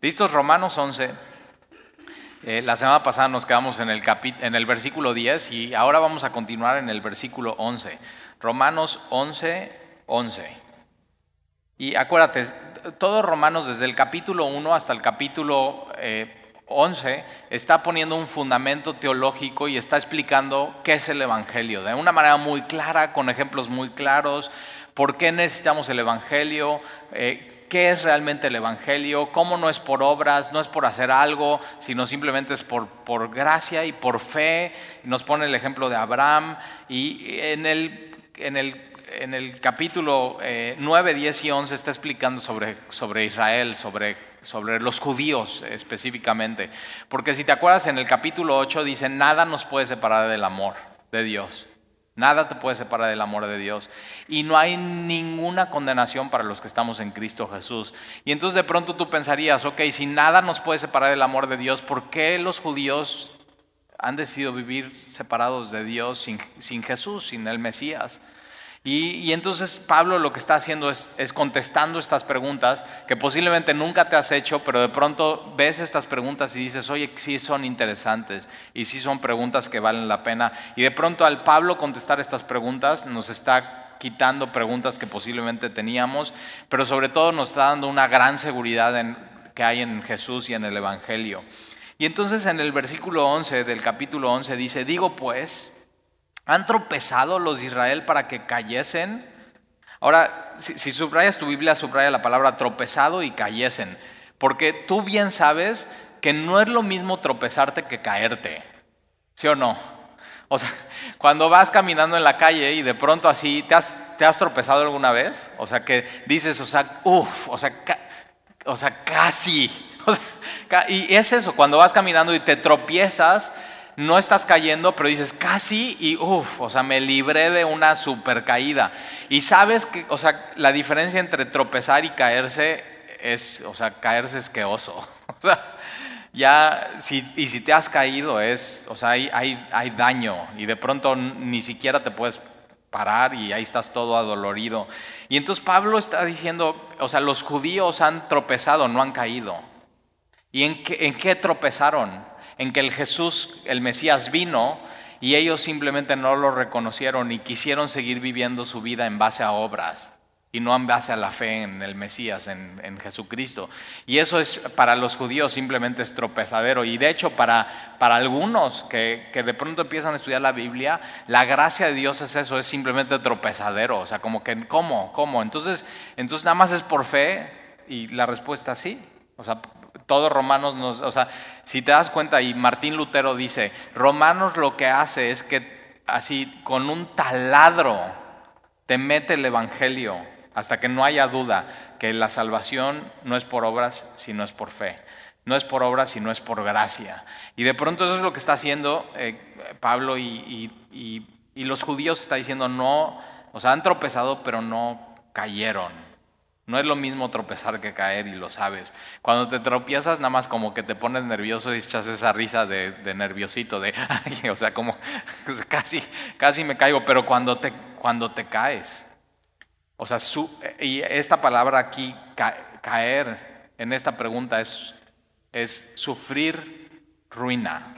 ¿Listos? Romanos 11. Eh, la semana pasada nos quedamos en el, en el versículo 10 y ahora vamos a continuar en el versículo 11. Romanos 11, 11. Y acuérdate, todos Romanos desde el capítulo 1 hasta el capítulo 11 eh, está poniendo un fundamento teológico y está explicando qué es el Evangelio, de una manera muy clara, con ejemplos muy claros, por qué necesitamos el Evangelio. Eh, qué es realmente el Evangelio, cómo no es por obras, no es por hacer algo, sino simplemente es por, por gracia y por fe. Nos pone el ejemplo de Abraham y en el, en el, en el capítulo 9, eh, 10 y 11 está explicando sobre, sobre Israel, sobre, sobre los judíos específicamente. Porque si te acuerdas, en el capítulo 8 dice, nada nos puede separar del amor de Dios. Nada te puede separar del amor de Dios. Y no hay ninguna condenación para los que estamos en Cristo Jesús. Y entonces de pronto tú pensarías, ok, si nada nos puede separar del amor de Dios, ¿por qué los judíos han decidido vivir separados de Dios sin, sin Jesús, sin el Mesías? Y, entonces Pablo lo que está haciendo es, contestando estas preguntas que posiblemente nunca te has hecho, pero de pronto ves estas preguntas y dices, oye, sí son interesantes y sí son preguntas que valen la pena. Y de pronto al Pablo contestar estas preguntas nos está quitando preguntas que posiblemente teníamos, pero sobre todo nos está dando una gran seguridad que hay en Jesús y en el Evangelio. Y entonces en el versículo 11 del capítulo 11 dice, digo pues, ¿Han tropezado los de Israel para que cayesen? Ahora, si, subrayas tu Biblia, subraya la palabra tropezado y cayesen. Porque tú bien sabes que no es lo mismo tropezarte que caerte. ¿Sí o no? O sea, cuando vas caminando en la calle y de pronto así, ¿te has, te has tropezado alguna vez? O sea, que dices, o sea, uff, o sea, o sea, casi. y es eso, cuando vas caminando y te tropiezas, no estás cayendo, pero dices casi y uff, o sea, me libré de una super caída. Y sabes que, o sea, la diferencia entre tropezar y caerse es, o sea, caerse es que oso. O sea, ya, si, y si te has caído es, o sea, hay, hay, hay daño y de pronto ni siquiera te puedes parar y ahí estás todo adolorido. Y entonces Pablo está diciendo, o sea, los judíos han tropezado, no han caído. ¿Y en qué, en qué tropezaron? En que el Jesús, el Mesías vino y ellos simplemente no lo reconocieron y quisieron seguir viviendo su vida en base a obras y no en base a la fe en el Mesías, en, Jesucristo. Y eso es para los judíos simplemente es tropezadero. Y de hecho para, para algunos que, que, de pronto empiezan a estudiar la Biblia, la gracia de Dios es eso, es simplemente tropezadero. O sea, como que, ¿cómo? ¿Cómo? Entonces, entonces nada más es por fe y la respuesta sí. O sea, todos Romanos nos, o sea, si te das cuenta, y Martín Lutero dice, Romanos lo que hace es que así con un taladro te mete el Evangelio hasta que no haya duda que la salvación no es por obras, sino es por fe. No es por obras, sino es por gracia. Y de pronto eso es lo que está haciendo eh, Pablo y, y los judíos está diciendo, no, o sea, han tropezado, pero no cayeron. No es lo mismo tropezar que caer y lo sabes. Cuando te tropiezas, nada más como que te pones nervioso y echas esa risa de, nerviosito, de, o sea, como casi, casi me caigo, pero cuando te, cuando te caes, o sea, y esta palabra aquí, caer, en esta pregunta es, es sufrir ruina.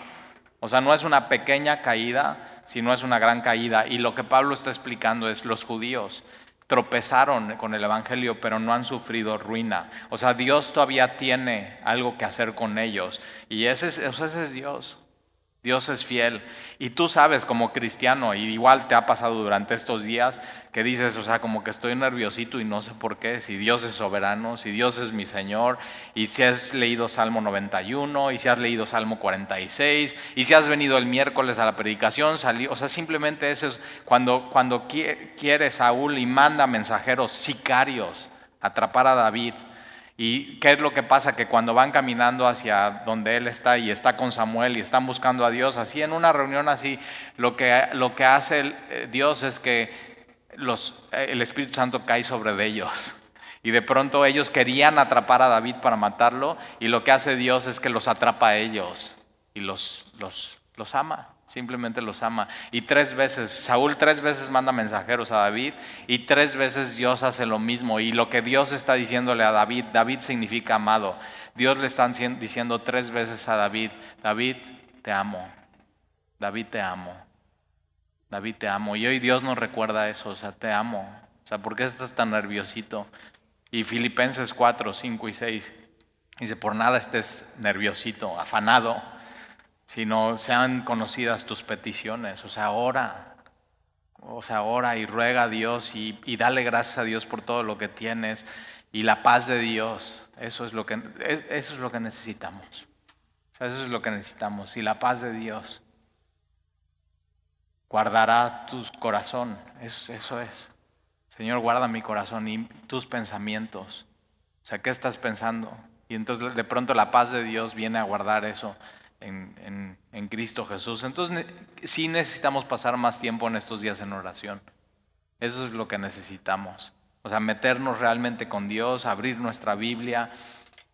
O sea, no es una pequeña caída, sino es una gran caída. Y lo que Pablo está explicando es los judíos tropezaron con el Evangelio, pero no han sufrido ruina. O sea, Dios todavía tiene algo que hacer con ellos. Y ese es, ese es Dios. Dios es fiel. Y tú sabes como cristiano, y igual te ha pasado durante estos días, que dices, o sea, como que estoy nerviosito y no sé por qué, si Dios es soberano, si Dios es mi Señor, y si has leído Salmo 91, y si has leído Salmo 46, y si has venido el miércoles a la predicación, salió, o sea, simplemente eso es cuando, cuando quiere Saúl y manda mensajeros sicarios atrapar a David ¿Y qué es lo que pasa? Que cuando van caminando hacia donde Él está y está con Samuel y están buscando a Dios, así en una reunión así, lo que, lo que hace eh, Dios es que los, eh, el Espíritu Santo cae sobre ellos. Y de pronto ellos querían atrapar a David para matarlo y lo que hace Dios es que los atrapa a ellos y los, los, los ama simplemente los ama. Y tres veces, Saúl tres veces manda mensajeros a David y tres veces Dios hace lo mismo. Y lo que Dios está diciéndole a David, David significa amado. Dios le está diciendo tres veces a David, David, te amo, David, te amo, David, te amo. Y hoy Dios nos recuerda eso, o sea, te amo. O sea, ¿por qué estás tan nerviosito? Y Filipenses 4, 5 y 6 dice, por nada estés nerviosito, afanado, sino sean conocidas tus peticiones. O sea, ora, o sea, ora y ruega a Dios y, y dale gracias a Dios por todo lo que tienes y la paz de Dios. Eso es lo que, eso es lo que necesitamos. O sea, eso es lo que necesitamos. Y la paz de Dios guardará tu corazón. Eso, eso es. Señor, guarda mi corazón y tus pensamientos. O sea, ¿qué estás pensando? Y entonces de pronto la paz de Dios viene a guardar eso en, Cristo Jesús. Entonces sí necesitamos pasar más tiempo en estos días en oración. Eso es lo que necesitamos. O sea, meternos realmente con Dios, abrir nuestra Biblia,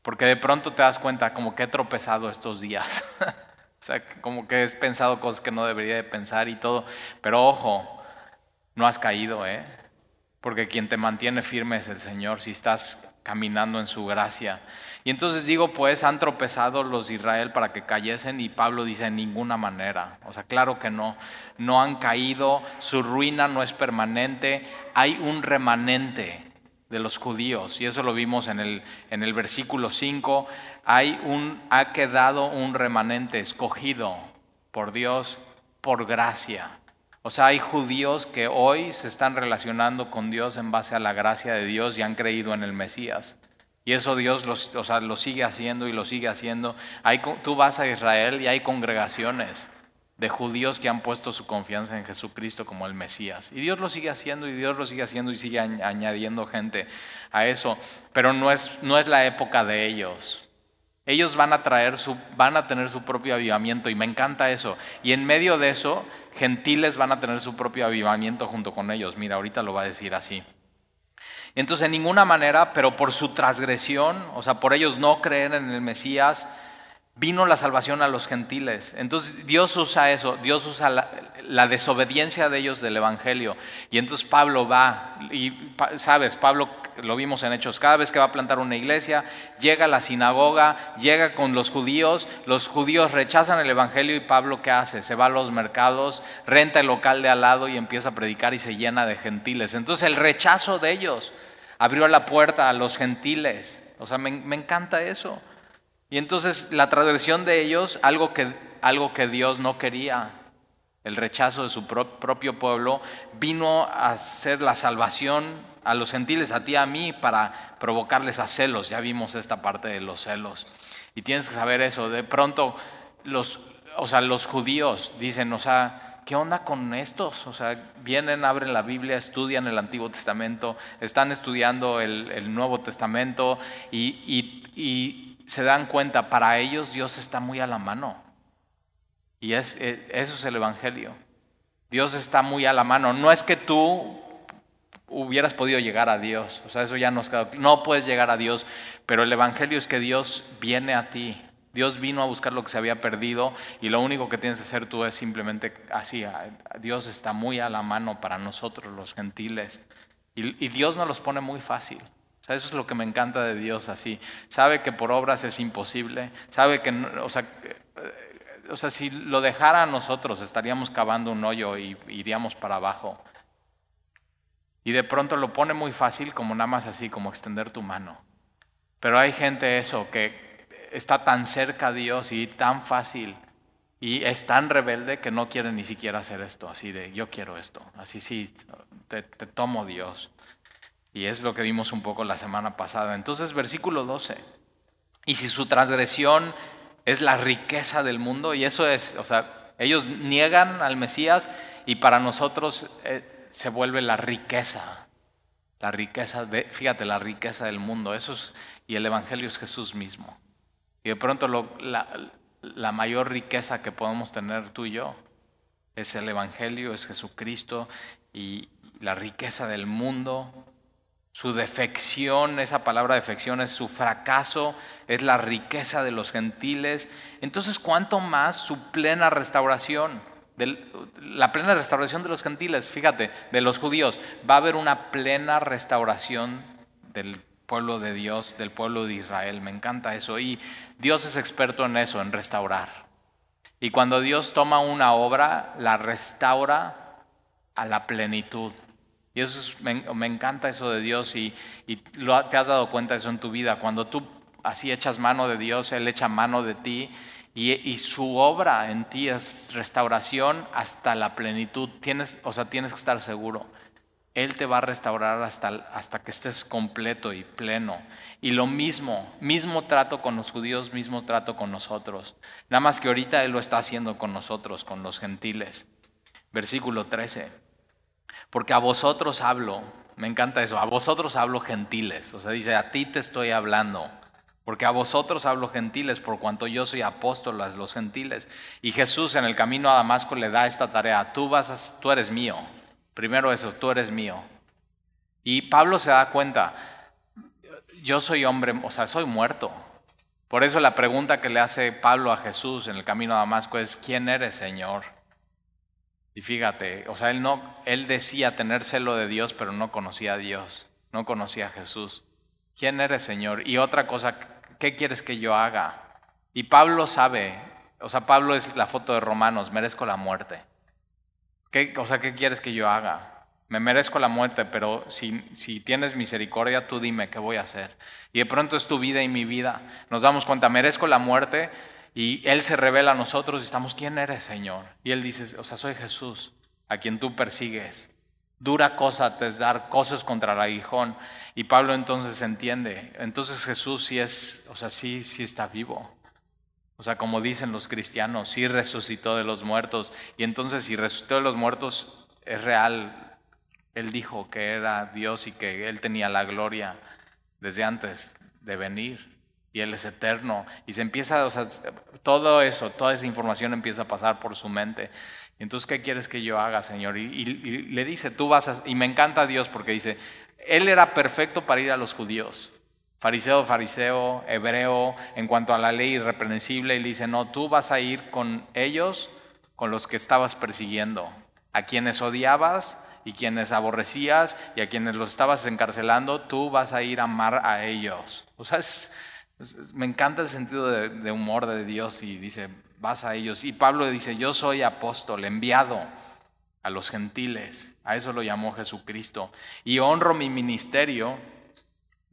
porque de pronto te das cuenta como que he tropezado estos días. o sea, como que he pensado cosas que no debería de pensar y todo. Pero ojo, no has caído, ¿eh? Porque quien te mantiene firme es el Señor si estás caminando en su gracia. Y entonces digo, pues han tropezado los de Israel para que cayesen y Pablo dice, en ninguna manera. O sea, claro que no, no han caído, su ruina no es permanente, hay un remanente de los judíos y eso lo vimos en el, en el versículo 5, hay un, ha quedado un remanente escogido por Dios por gracia. O sea, hay judíos que hoy se están relacionando con Dios en base a la gracia de Dios y han creído en el Mesías. Y eso Dios lo sigue haciendo y lo sigue haciendo. Hay, tú vas a Israel y hay congregaciones de judíos que han puesto su confianza en Jesucristo como el Mesías. Y Dios lo sigue haciendo y Dios lo sigue haciendo y sigue añadiendo gente a eso. Pero no es, no es la época de ellos. Ellos van a traer su, van a tener su propio avivamiento y me encanta eso. Y en medio de eso, gentiles van a tener su propio avivamiento junto con ellos. Mira, ahorita lo va a decir así. Entonces, en ninguna manera, pero por su transgresión, o sea, por ellos no creer en el Mesías, vino la salvación a los gentiles. Entonces, Dios usa eso, Dios usa la, desobediencia de ellos del Evangelio. Y entonces Pablo va, y sabes, Pablo lo vimos en Hechos, cada vez que va a plantar una iglesia, llega a la sinagoga, llega con los judíos, los judíos rechazan el Evangelio y Pablo ¿qué hace? Se va a los mercados, renta el local de al lado y empieza a predicar y se llena de gentiles. Entonces el rechazo de ellos abrió la puerta a los gentiles. O sea, me, encanta eso. Y entonces la transgresión de ellos, algo que, algo que Dios no quería, el rechazo de su propio pueblo, vino a ser la salvación a los gentiles, a ti, a mí, para provocarles a celos. Ya vimos esta parte de los celos. Y tienes que saber eso. De pronto, los, o sea, los judíos dicen, o sea, ¿qué onda con estos? O sea, vienen, abren la Biblia, estudian el Antiguo Testamento, están estudiando el, Nuevo Testamento y, se dan cuenta, para ellos Dios está muy a la mano. Y es, eso es el Evangelio. Dios está muy a la mano. No es que tú hubieras podido llegar a Dios. O sea, eso ya nos queda. No puedes llegar a Dios, pero el Evangelio es que Dios viene a ti. Dios vino a buscar lo que se había perdido y lo único que tienes que hacer tú es simplemente así. Dios está muy a la mano para nosotros los gentiles y, Dios nos los pone muy fácil. O sea, eso es lo que me encanta de Dios así. Sabe que por obras es imposible. Sabe que, o sea, eh, o sea, si lo dejara a nosotros estaríamos cavando un hoyo y iríamos para abajo. Y de pronto lo pone muy fácil como nada más así, como extender tu mano. Pero hay gente eso que, está tan cerca a Dios y tan fácil y es tan rebelde que no quiere ni siquiera hacer esto, así de yo quiero esto, así sí, te, tomo Dios. Y es lo que vimos un poco la semana pasada. Entonces, versículo 12. Y si su transgresión es la riqueza del mundo, y eso es, o sea, ellos niegan al Mesías y para nosotros eh, se vuelve la riqueza. La riqueza, de, fíjate, la riqueza del mundo. Eso es, y el Evangelio es Jesús mismo. Y de pronto la, mayor riqueza que podemos tener tú y yo es el Evangelio, es Jesucristo y la riqueza del mundo, su defección, esa palabra defección es su fracaso, es la riqueza de los gentiles. Entonces, ¿cuánto más su plena restauración? La plena restauración de los gentiles, fíjate, de los judíos. Va a haber una plena restauración del pueblo de Dios, del pueblo de Israel. Me encanta eso. Y Dios es experto en eso, en restaurar. Y cuando Dios toma una obra, la restaura a la plenitud. Y eso me, encanta eso de Dios y, te has dado cuenta de eso en tu vida. Cuando tú así echas mano de Dios, Él echa mano de ti y, su obra en ti es restauración hasta la plenitud. Tienes, o sea, tienes que estar seguro. Él te va a restaurar hasta, hasta que estés completo y pleno. Y lo mismo, mismo trato con los judíos, mismo trato con nosotros. Nada más que ahorita Él lo está haciendo con nosotros, con los gentiles. Versículo 13. Porque a vosotros hablo, me encanta eso, a vosotros hablo gentiles. O sea, dice, a ti te estoy hablando. Porque a vosotros hablo gentiles, por cuanto yo soy apóstol a los gentiles. Y Jesús en el camino a Damasco le da esta tarea, tú, vas tú eres mío Primero eso, tú eres mío. Y Pablo se da cuenta, yo soy hombre, o sea, soy muerto. Por eso la pregunta que le hace Pablo a Jesús en el camino a Damasco es, ¿quién eres, Señor? Y fíjate, o sea, él no él decía tener celo de Dios, pero no conocía a Dios, no conocía a Jesús. ¿Quién eres, Señor? Y otra cosa, ¿qué quieres que yo haga? Y Pablo sabe, o sea, Pablo es la foto de Romanos, merezco la muerte. ¿Qué, o sea, ¿qué quieres que yo haga? Me merezco la muerte, pero si, si tienes misericordia, tú dime qué voy a hacer. Y de pronto es tu vida y mi vida. Nos damos cuenta, merezco la muerte y Él se revela a nosotros y estamos, ¿quién eres, Señor? Y Él dice, o sea, soy Jesús, a quien tú persigues. Dura cosa te es dar cosas contra el aguijón. Y Pablo entonces entiende. Entonces Jesús sí es, o sea, sí, sí está vivo. O sea, como dicen los cristianos, sí resucitó de los muertos. Y entonces si resucitó de los muertos, es real. Él dijo que era Dios y que Él tenía la gloria desde antes de venir. Y Él es eterno. Y se empieza, o sea, todo eso, toda esa información empieza a pasar por su mente. Entonces, ¿qué quieres que yo haga, Señor? Y, le dice, tú vas a... Y me encanta Dios porque dice, Él era perfecto para ir a los judíos fariseo, fariseo, hebreo, en cuanto a la ley irreprensible, y le dice, no, tú vas a ir con ellos, con los que estabas persiguiendo, a quienes odiabas y quienes aborrecías y a quienes los estabas encarcelando, tú vas a ir a amar a ellos. O sea, me encanta el sentido de, de humor de Dios y dice, vas a ellos. Y Pablo dice, yo soy apóstol, enviado a los gentiles, a eso lo llamó Jesucristo, y honro mi ministerio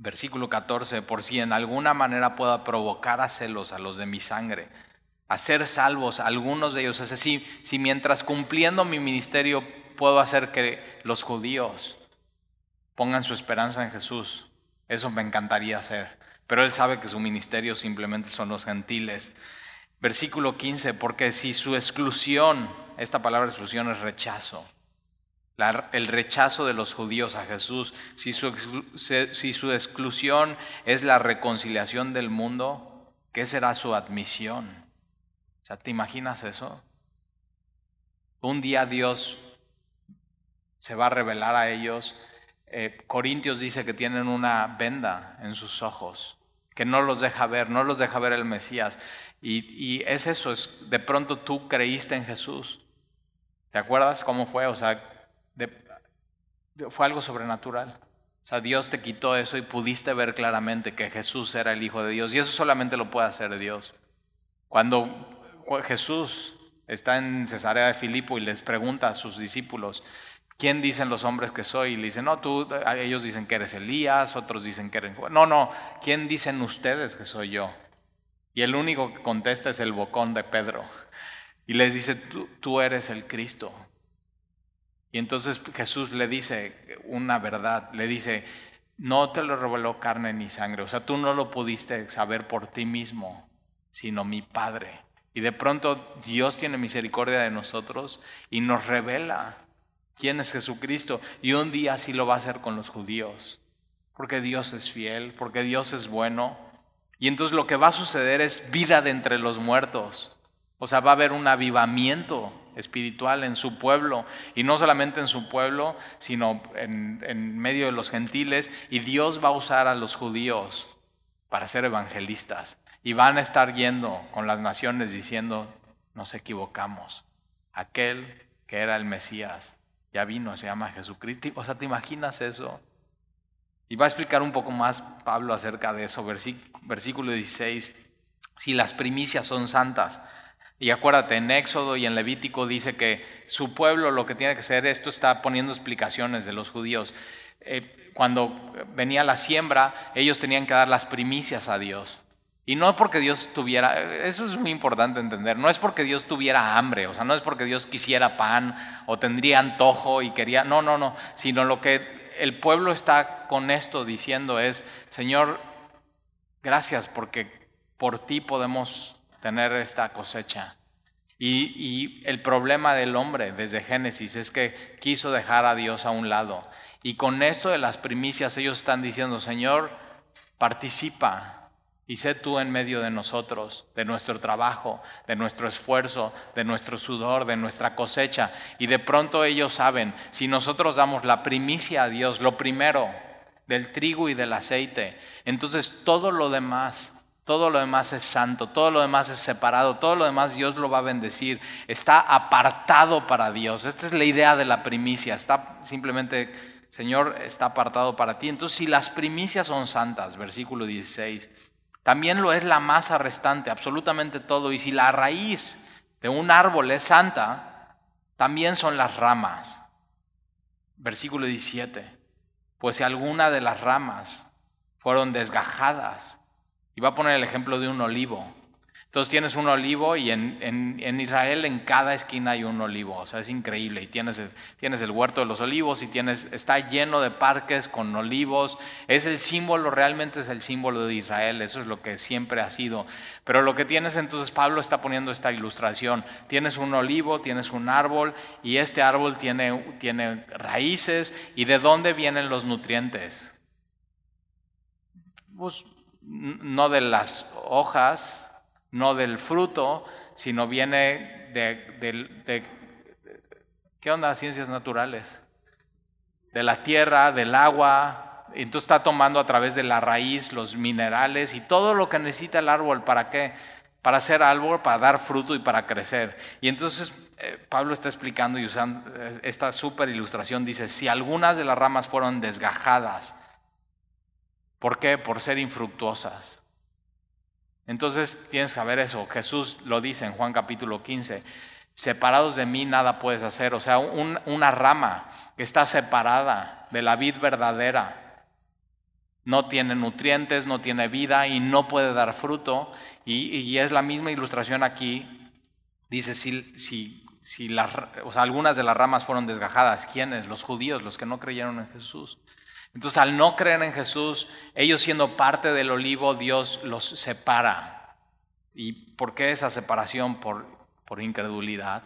Versículo 14, por si en alguna manera pueda provocar a celos a los de mi sangre, a ser salvos algunos de ellos. Es decir, si mientras cumpliendo mi ministerio puedo hacer que los judíos pongan su esperanza en Jesús, eso me encantaría hacer. Pero él sabe que su ministerio simplemente son los gentiles. Versículo 15, porque si su exclusión, esta palabra exclusión es rechazo, el rechazo de los judíos a Jesús, si su, si su exclusión es la reconciliación del mundo, ¿qué será su admisión? O sea, ¿te imaginas eso? Un día Dios se va a revelar a ellos. Eh, Corintios dice que tienen una venda en sus ojos, que no los deja ver, no los deja ver el Mesías. Y, es eso, es, de pronto tú creíste en Jesús. ¿Te acuerdas cómo fue? O sea, fue algo sobrenatural. O sea, Dios te quitó eso y pudiste ver claramente que Jesús era el Hijo de Dios. Y eso solamente lo puede hacer Dios. Cuando Jesús está en Cesarea de Filipo y les pregunta a sus discípulos, ¿quién dicen los hombres que soy? Y le dicen, no, tú, ellos dicen que eres Elías, otros dicen que eres... No, no, ¿quién dicen ustedes que soy yo? Y el único que contesta es el bocón de Pedro. Y les dice, tú, tú eres el Cristo, y entonces Jesús le dice una verdad, le dice, no te lo reveló carne ni sangre, o sea, tú no lo pudiste saber por ti mismo, sino mi Padre. Y de pronto Dios tiene misericordia de nosotros y nos revela quién es Jesucristo. Y un día así lo va a hacer con los judíos, porque Dios es fiel, porque Dios es bueno. Y entonces lo que va a suceder es vida de entre los muertos. O sea, va a haber un avivamiento espiritual en su pueblo, y no solamente en su pueblo, sino en, medio de los gentiles, y Dios va a usar a los judíos para ser evangelistas, y van a estar yendo con las naciones diciendo, nos equivocamos, aquel que era el Mesías ya vino, se llama Jesucristo, o sea, ¿te imaginas eso? Y va a explicar un poco más Pablo acerca de eso, versículo 16, si las primicias son santas. Y acuérdate, en Éxodo y en Levítico dice que su pueblo lo que tiene que hacer, esto está poniendo explicaciones de los judíos. Eh, cuando venía la siembra, ellos tenían que dar las primicias a Dios. Y no porque Dios tuviera, eso es muy importante entender, no es porque Dios tuviera hambre, o sea, no es porque Dios quisiera pan o tendría antojo y quería, no, no, no, sino lo que el pueblo está con esto diciendo es, Señor, gracias porque por ti podemos tener esta cosecha. Y, el problema del hombre desde Génesis es que quiso dejar a Dios a un lado. Y con esto de las primicias ellos están diciendo, Señor, participa, y sé tú en medio de nosotros, de nuestro trabajo, de nuestro esfuerzo, de nuestro sudor, de nuestra cosecha. Y de pronto ellos saben, si nosotros damos la primicia a Dios, lo primero, del trigo y del aceite, entonces todo lo demás, todo lo demás es santo, todo lo demás es separado, todo lo demás Dios lo va a bendecir, está apartado para Dios. Esta es la idea de la primicia, está simplemente, Señor, está apartado para ti. Entonces, si las primicias son santas, versículo 16, también lo es la masa restante, absolutamente todo. Y si la raíz de un árbol es santa, también son las ramas. Versículo 17. Pues si alguna de las ramas fueron desgajadas, y va a poner el ejemplo de un olivo, entonces tienes un olivo y en, Israel en cada esquina hay un olivo, o sea, es increíble. Y tienes, tienes el huerto de los olivos y tienes, está lleno de parques con olivos. Es el símbolo, realmente es el símbolo de Israel, eso es lo que siempre ha sido. Pero lo que tienes entonces, Pablo está poniendo esta ilustración. Tienes un olivo, tienes un árbol y este árbol tiene, tiene raíces. ¿Y de dónde vienen los nutrientes? Pues no de las hojas no del fruto, sino viene de, ¿qué onda? Ciencias naturales. De la tierra, del agua. Entonces está tomando a través de la raíz los minerales y todo lo que necesita el árbol. ¿Para qué? Para ser árbol, para dar fruto y para crecer. Y entonces eh, Pablo está explicando y usando eh, esta súper ilustración. Dice, si algunas de las ramas fueron desgajadas, ¿por qué? Por ser infructuosas. Entonces tienes que saber eso. Jesús lo dice en Juan capítulo 15. Separados de mí nada puedes hacer. O sea, una rama que está separada de la vid verdadera no tiene nutrientes, no tiene vida y no puede dar fruto. Y, es la misma ilustración aquí. Dice, si, si, si las, o sea, algunas de las ramas fueron desgajadas, ¿quiénes? Los judíos, los que no creyeron en Jesús. Entonces, al no creer en Jesús, ellos siendo parte del olivo, Dios los separa. ¿Y por qué esa separación? Por, por incredulidad.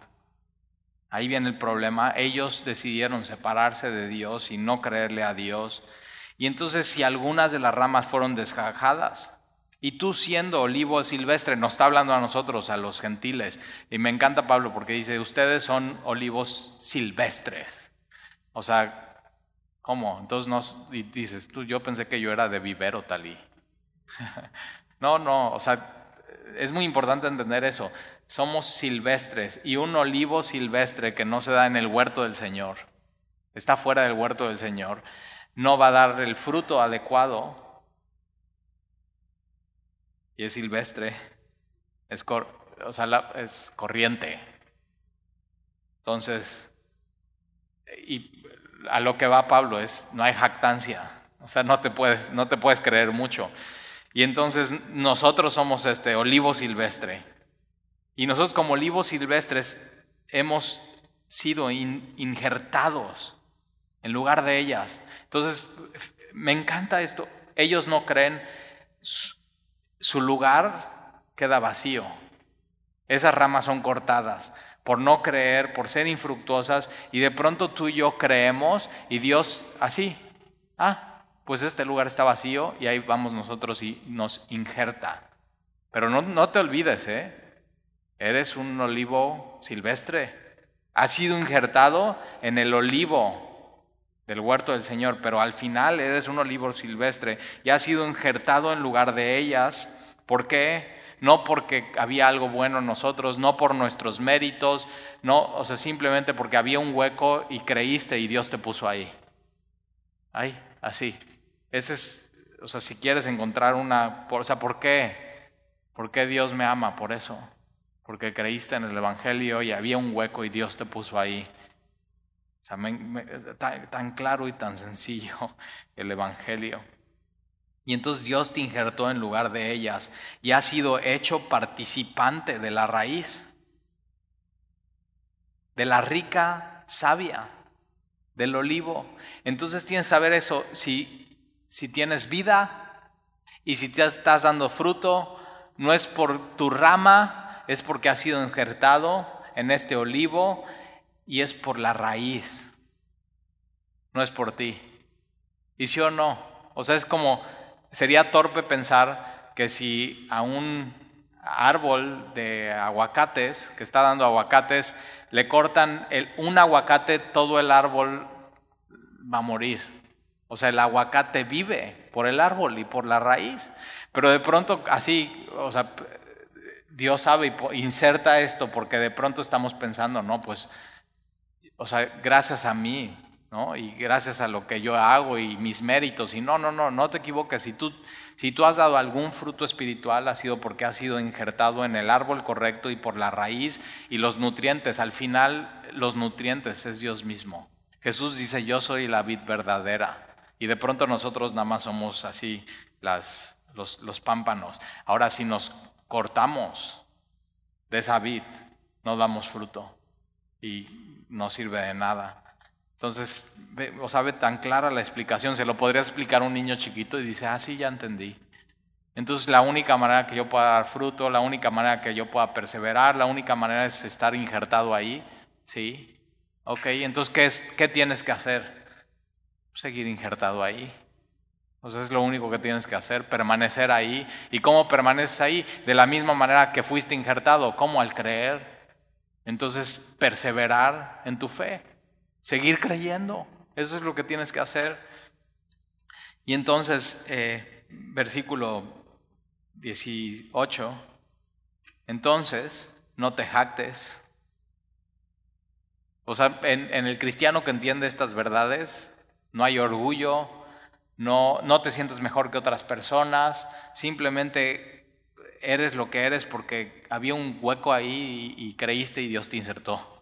Ahí viene el problema. Ellos decidieron separarse de Dios y no creerle a Dios. Y entonces, si algunas de las ramas fueron desgajadas, y tú siendo olivo silvestre, nos está hablando a nosotros, a los gentiles. Y me encanta Pablo porque dice, ustedes son olivos silvestres. O sea, ¿Cómo? Entonces nos, dices, tú, yo pensé que yo era de vivero talí. no, no, o sea, es muy importante entender eso. Somos silvestres y un olivo silvestre que no se da en el huerto del Señor, está fuera del huerto del Señor, no va a dar el fruto adecuado y es silvestre, es, o sea, es corriente. Entonces, y a lo que va Pablo es, no hay jactancia, o sea, no te puedes, no te puedes creer mucho. Y entonces nosotros somos este olivo silvestre. Y nosotros como olivos silvestres hemos sido injertados en lugar de ellas. Entonces, me encanta esto. Ellos no creen, su lugar queda vacío. Esas ramas son cortadas por no creer, por ser infructuosas, y de pronto tú y yo creemos y Dios así, ah, pues este lugar está vacío y ahí vamos nosotros y nos injerta. Pero no, no te olvides, ¿eh? Eres un olivo silvestre. Has sido injertado en el olivo del huerto del Señor, pero al final eres un olivo silvestre y has sido injertado en lugar de ellas. ¿Por qué? No porque había algo bueno en nosotros, no por nuestros méritos, no, o sea, simplemente porque había un hueco y creíste y Dios te puso ahí. Ahí, así. Ese es, o sea, si quieres encontrar una, o sea, ¿por qué? ¿Por qué Dios me ama? Por eso. Porque creíste en el Evangelio y había un hueco y Dios te puso ahí. O sea, tan, tan claro y tan sencillo el Evangelio. Y entonces Dios te injertó en lugar de ellas y has sido hecho participante de la raíz, de la rica savia, del olivo. Entonces tienes que saber eso, si, si tienes vida y si te estás dando fruto, no es por tu rama, es porque has sido injertado en este olivo y es por la raíz, no es por ti. ¿Y sí o no? O sea, es como sería torpe pensar que si a un árbol de aguacates que está dando aguacates le cortan un aguacate, todo el árbol va a morir. O sea, el aguacate vive por el árbol y por la raíz. Pero de pronto así, o sea, Dios sabe y inserta esto porque de pronto estamos pensando, no, pues, o sea, gracias a mí, y gracias a lo que yo hago y mis méritos. Y no, no, no, no te equivoques. Si tú, si tú has dado algún fruto espiritual, ha sido porque has sido injertado en el árbol correcto y por la raíz y los nutrientes. Al final, los nutrientes es Dios mismo. Jesús dice, yo soy la vid verdadera. Y de pronto nosotros nada más somos así las, los, los pámpanos. Ahora, si nos cortamos de esa vid, no damos fruto y no sirve de nada. Entonces, o sabe tan clara la explicación, se lo podría explicar a un niño chiquito y dice, ah, sí, ya entendí. Entonces, la única manera que yo pueda dar fruto, la única manera que yo pueda perseverar, la única manera es estar injertado ahí, ¿sí? Ok, entonces, ¿qué, es, qué tienes que hacer? Seguir injertado ahí. Entonces es lo único que tienes que hacer, permanecer ahí. ¿Y cómo permaneces ahí? De la misma manera que fuiste injertado, ¿cómo? Al creer. Entonces, perseverar en tu fe. Seguir creyendo. Eso es lo que tienes que hacer. Y entonces, eh, versículo 18, entonces no te jactes. O sea, en, el cristiano que entiende estas verdades, no hay orgullo, no, no te sientes mejor que otras personas, simplemente eres lo que eres porque había un hueco ahí y, y creíste y Dios te insertó.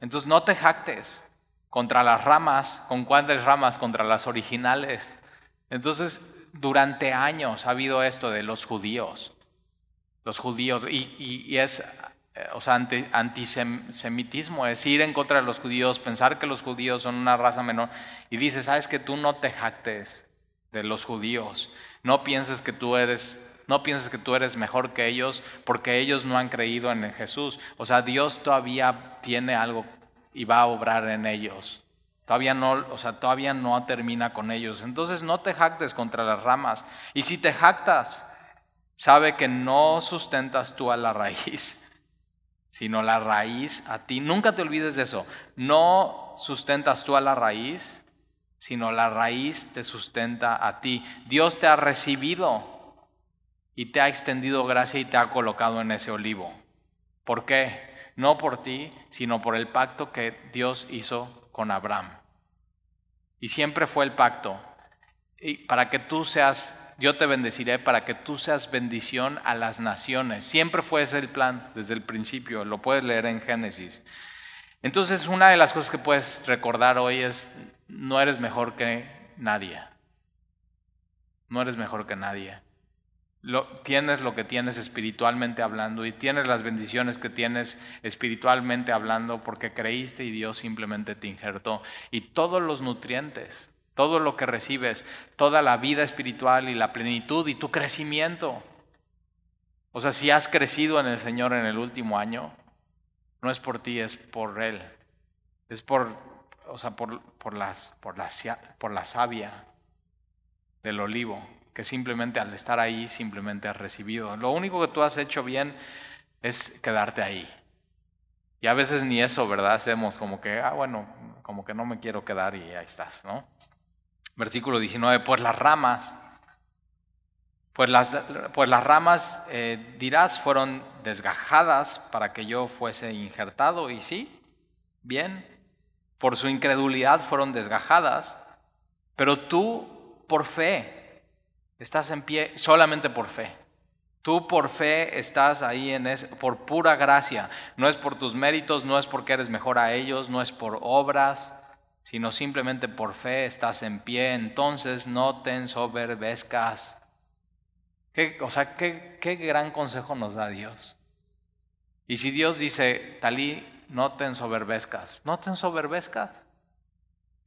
Entonces no te jactes contra las ramas, ¿con cuántas ramas? Contra las originales. Entonces, durante años ha habido esto de los judíos, los judíos, y, es, eh, o sea, antisemitismo, es ir en contra de los judíos, pensar que los judíos son una raza menor, y dice, sabes que tú no te jactes de los judíos, no pienses que tú eres no pienses que tú eres mejor que ellos porque ellos no han creído en Jesús. O sea, Dios todavía tiene algo y va a obrar en ellos. Todavía no, o sea, todavía no termina con ellos. Entonces no te jactes contra las ramas. Y si te jactas, sabe que no sustentas tú a la raíz, sino la raíz a ti. Nunca te olvides de eso. No sustentas tú a la raíz, sino la raíz te sustenta a ti. Dios te ha recibido y te ha extendido gracia y te ha colocado en ese olivo. ¿Por qué? No por ti, sino por el pacto que Dios hizo con Abraham. Y siempre fue el pacto. Y para que tú seas, yo te bendeciré para que tú seas bendición a las naciones. Siempre fue ese el plan desde el principio, lo puedes leer en Génesis. Entonces, una de las cosas que puedes recordar hoy es, no eres mejor que nadie. No eres mejor que nadie tienes lo que tienes espiritualmente hablando y tienes las bendiciones que tienes espiritualmente hablando porque creíste y Dios simplemente te injertó. Y todos los nutrientes, todo lo que recibes, toda la vida espiritual y la plenitud y tu crecimiento. O sea, si has crecido en el Señor en el último año, no es por ti, es por Él. Es por, o sea, por, por, las, por, la, por la savia del olivo que simplemente al estar ahí simplemente has recibido. Lo único que tú has hecho bien es quedarte ahí. Y a veces ni eso, ¿verdad? Hacemos como que, ah, bueno, como que no me quiero quedar y ahí estás, ¿no? Versículo 19, pues las ramas, pues las, pues las ramas, eh, dirás, fueron desgajadas para que yo fuese injertado, y sí, bien, por su incredulidad fueron desgajadas, pero tú por fe. Estás en pie solamente por fe. Tú por fe estás ahí en ese, por pura gracia. No es por tus méritos, no es porque eres mejor a ellos, no es por obras, sino simplemente por fe estás en pie. Entonces no te ensoberbezcas. ¿Qué, o sea, qué, qué gran consejo nos da Dios. Y si Dios dice, Talí, no te ensoberbezcas, no te ensoberbezcas.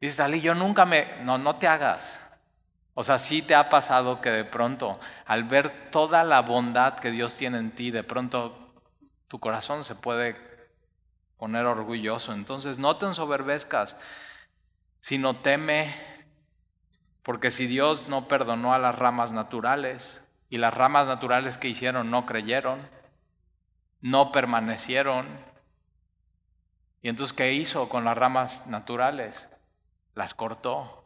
Dice Talí, yo nunca me, no, no te hagas. O sea, sí te ha pasado que de pronto, al ver toda la bondad que Dios tiene en ti, de pronto tu corazón se puede poner orgulloso. Entonces no te ensoberbezcas, sino teme, porque si Dios no perdonó a las ramas naturales, y las ramas naturales que hicieron no creyeron, no permanecieron, y entonces ¿qué hizo con las ramas naturales? Las cortó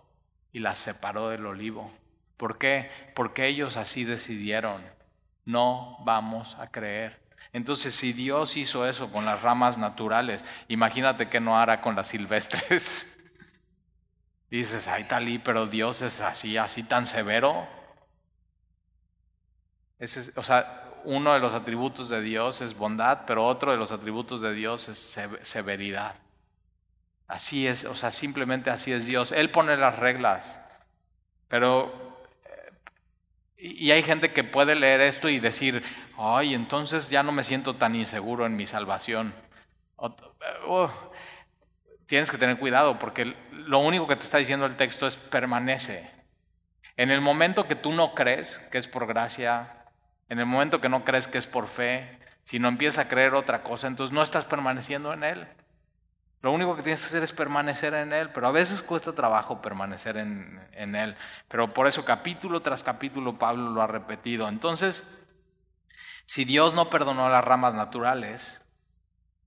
y las separó del olivo. ¿Por qué? Porque ellos así decidieron. No vamos a creer. Entonces, si Dios hizo eso con las ramas naturales, imagínate que no hará con las silvestres. Dices, ay, talí, pero Dios es así, así tan severo. o sea, uno de los atributos de Dios es bondad, pero otro de los atributos de Dios es severidad. Así es, o sea, simplemente así es Dios. Él pone las reglas. Pero, y hay gente que puede leer esto y decir, ay, entonces ya no me siento tan inseguro en mi salvación. Oh, tienes que tener cuidado porque lo único que te está diciendo el texto es permanece. En el momento que tú no crees que es por gracia, en el momento que no crees que es por fe, si no empiezas a creer otra cosa, entonces no estás permaneciendo en Él. Lo único que tienes que hacer es permanecer en Él, pero a veces cuesta trabajo permanecer en, Él. Pero por eso capítulo tras capítulo Pablo lo ha repetido. Entonces, si Dios no perdonó las ramas naturales,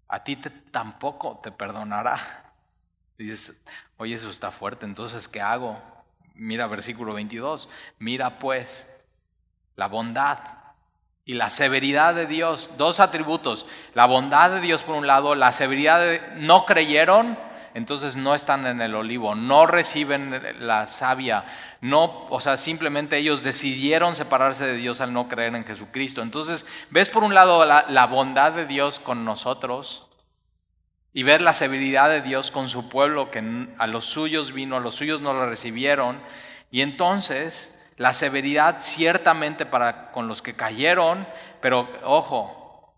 a ti tampoco te perdonará. dices, oye, eso está fuerte, entonces, ¿qué hago? Mira versículo 22, mira pues la bondad y la severidad de Dios, dos atributos, la bondad de Dios por un lado, la severidad de no creyeron, entonces no están en el olivo, no reciben la savia, no, o sea, simplemente ellos decidieron separarse de Dios al no creer en Jesucristo. Entonces, ves por un lado la, la bondad de Dios con nosotros y ver la severidad de Dios con su pueblo que a los suyos vino, a los suyos no lo recibieron, y entonces la severidad ciertamente para con los que cayeron, pero ojo,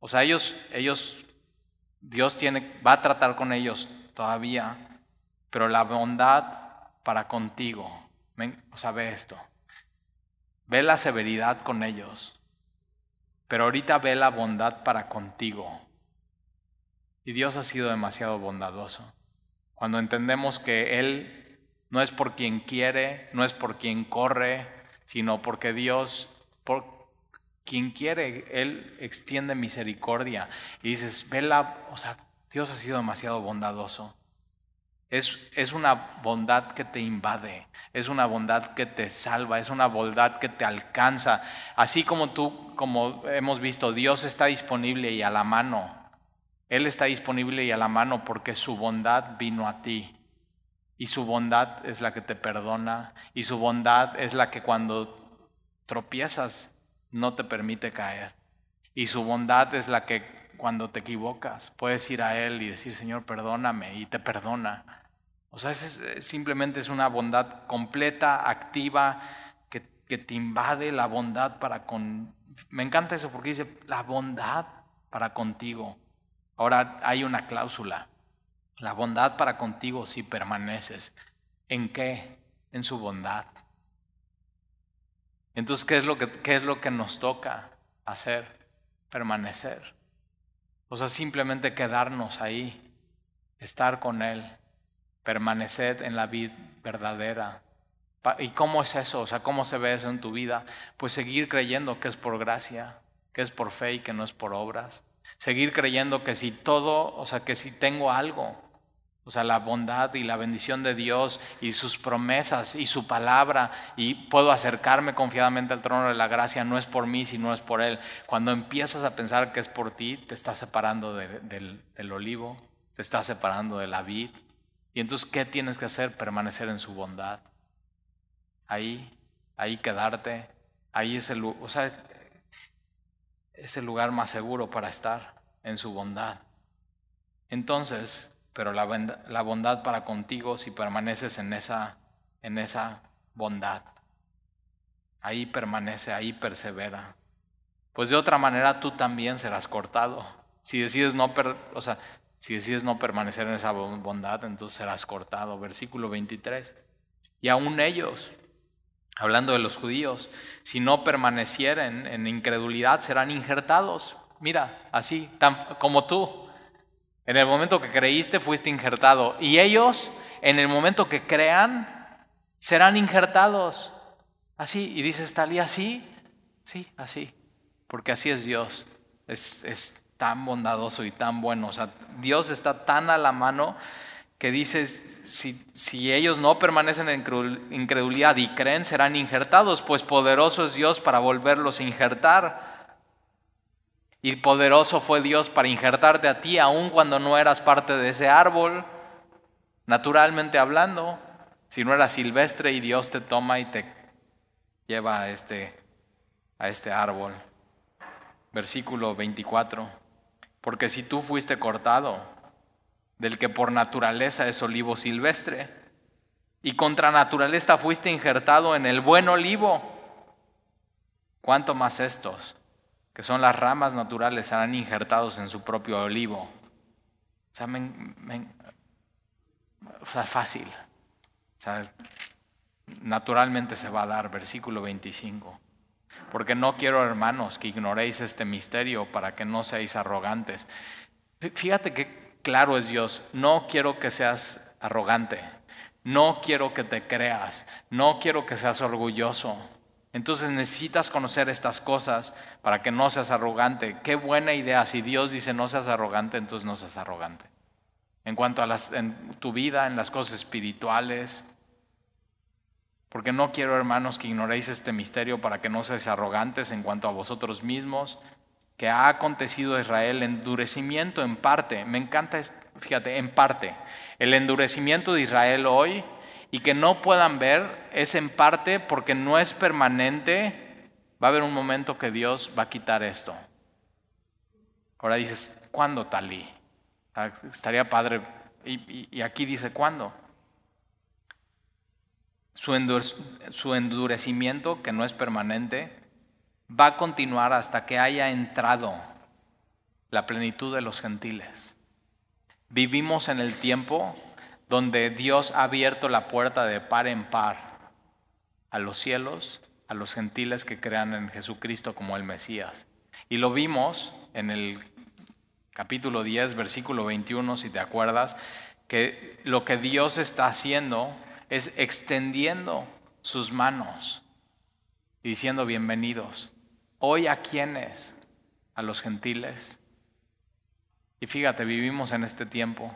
o sea, ellos, ellos, Dios tiene, va a tratar con ellos todavía, pero la bondad para contigo. O sea, ve esto. Ve la severidad con ellos, pero ahorita ve la bondad para contigo. Y Dios ha sido demasiado bondadoso. Cuando entendemos que Él no es por quien quiere, no es por quien corre, sino porque Dios, por quien quiere, Él extiende misericordia. Y dices, vela, o sea, Dios ha sido demasiado bondadoso. Es, es, una bondad que te invade, es una bondad que te salva, es una bondad que te alcanza. Así como tú, como hemos visto, Dios está disponible y a la mano. Él está disponible y a la mano porque su bondad vino a ti. Y su bondad es la que te perdona. Y su bondad es la que cuando tropiezas no te permite caer. Y su bondad es la que cuando te equivocas puedes ir a Él y decir, Señor, perdóname. Y te perdona. O sea, es, simplemente es una bondad completa, activa, que, que te invade la bondad para con... Me encanta eso porque dice, la bondad para contigo. Ahora hay una cláusula. La bondad para contigo si permaneces. ¿En qué? En su bondad. Entonces, ¿qué es lo que, qué es lo que nos toca hacer? Permanecer. O sea, simplemente quedarnos ahí, estar con Él, permanecer en la vida verdadera. ¿Y cómo es eso? O sea, ¿cómo se ve eso en tu vida? Pues seguir creyendo que es por gracia, que es por fe y que no es por obras. Seguir creyendo que si todo, o sea, que si tengo algo, o sea, la bondad y la bendición de Dios y sus promesas y su palabra y puedo acercarme confiadamente al trono de la gracia, no es por mí, sino es por Él. Cuando empiezas a pensar que es por ti, te estás separando del, del olivo, te estás separando de la vid. Y entonces, ¿qué tienes que hacer? Permanecer en su bondad. ahí, ahí quedarte, ahí es el, o sea, es el lugar más seguro para estar en su bondad. Entonces, pero la, bondad para contigo si permaneces en esa, en esa bondad. Ahí permanece, ahí persevera. Pues de otra manera tú también serás cortado. Si decides no, o sea, si decides no permanecer en esa bondad, entonces serás cortado. Versículo 23. Y aún ellos, hablando de los judíos, si no permanecieren en incredulidad, serán injertados. Mira, así, tan, como tú. En el momento que creíste, fuiste injertado. Y ellos, en el momento que crean, serán injertados. Así. Y dices, Talía, así. Sí, así. Porque así es Dios. Es, es tan bondadoso y tan bueno. O sea, Dios está tan a la mano que dices, si, si, ellos no permanecen en incredulidad y creen, serán injertados, pues poderoso es Dios para volverlos a injertar. Y poderoso fue Dios para injertarte a ti, aun cuando no eras parte de ese árbol, naturalmente hablando, si no eras silvestre y Dios te toma y te lleva a este, a este árbol. Versículo 24. Porque si tú fuiste cortado, del que por naturaleza es olivo silvestre, y contra naturaleza fuiste injertado en el buen olivo, ¿cuánto más estos, que son las ramas naturales, serán injertados en su propio olivo? O sea, fácil. O sea, naturalmente se va a dar, versículo 25. Porque no quiero, hermanos, que ignoréis este misterio para que no seáis arrogantes. Fíjate qué claro es Dios. No quiero que seas arrogante. No quiero que te creas. No quiero que seas orgulloso. Entonces necesitas conocer estas cosas para que no seas arrogante. Qué buena idea. Si Dios dice no seas arrogante, entonces no seas arrogante. En cuanto a las, en tu vida, en las cosas espirituales, porque no quiero, hermanos, que ignoréis este misterio para que no seáis arrogantes en cuanto a vosotros mismos, que ha acontecido a Israel endurecimiento en parte. Me encanta, fíjate, en parte. El endurecimiento de Israel hoy y que no puedan ver es en parte porque no es permanente. Va a haber un momento que Dios va a quitar esto. Ahora dices, ¿cuándo talí? Ah, estaría padre. y aquí dice, ¿cuándo? su endurecimiento, que no es permanente, va a continuar hasta que haya entrado la plenitud de los gentiles. Vivimos en el tiempo donde Dios ha abierto la puerta de par en par a los cielos, a los gentiles que crean en Jesucristo como el Mesías. Y lo vimos en el capítulo 10, versículo 21, si te acuerdas, que lo que Dios está haciendo es extendiendo sus manos y diciendo bienvenidos. Hoy a quienes? A los gentiles. Y fíjate, vivimos en este tiempo.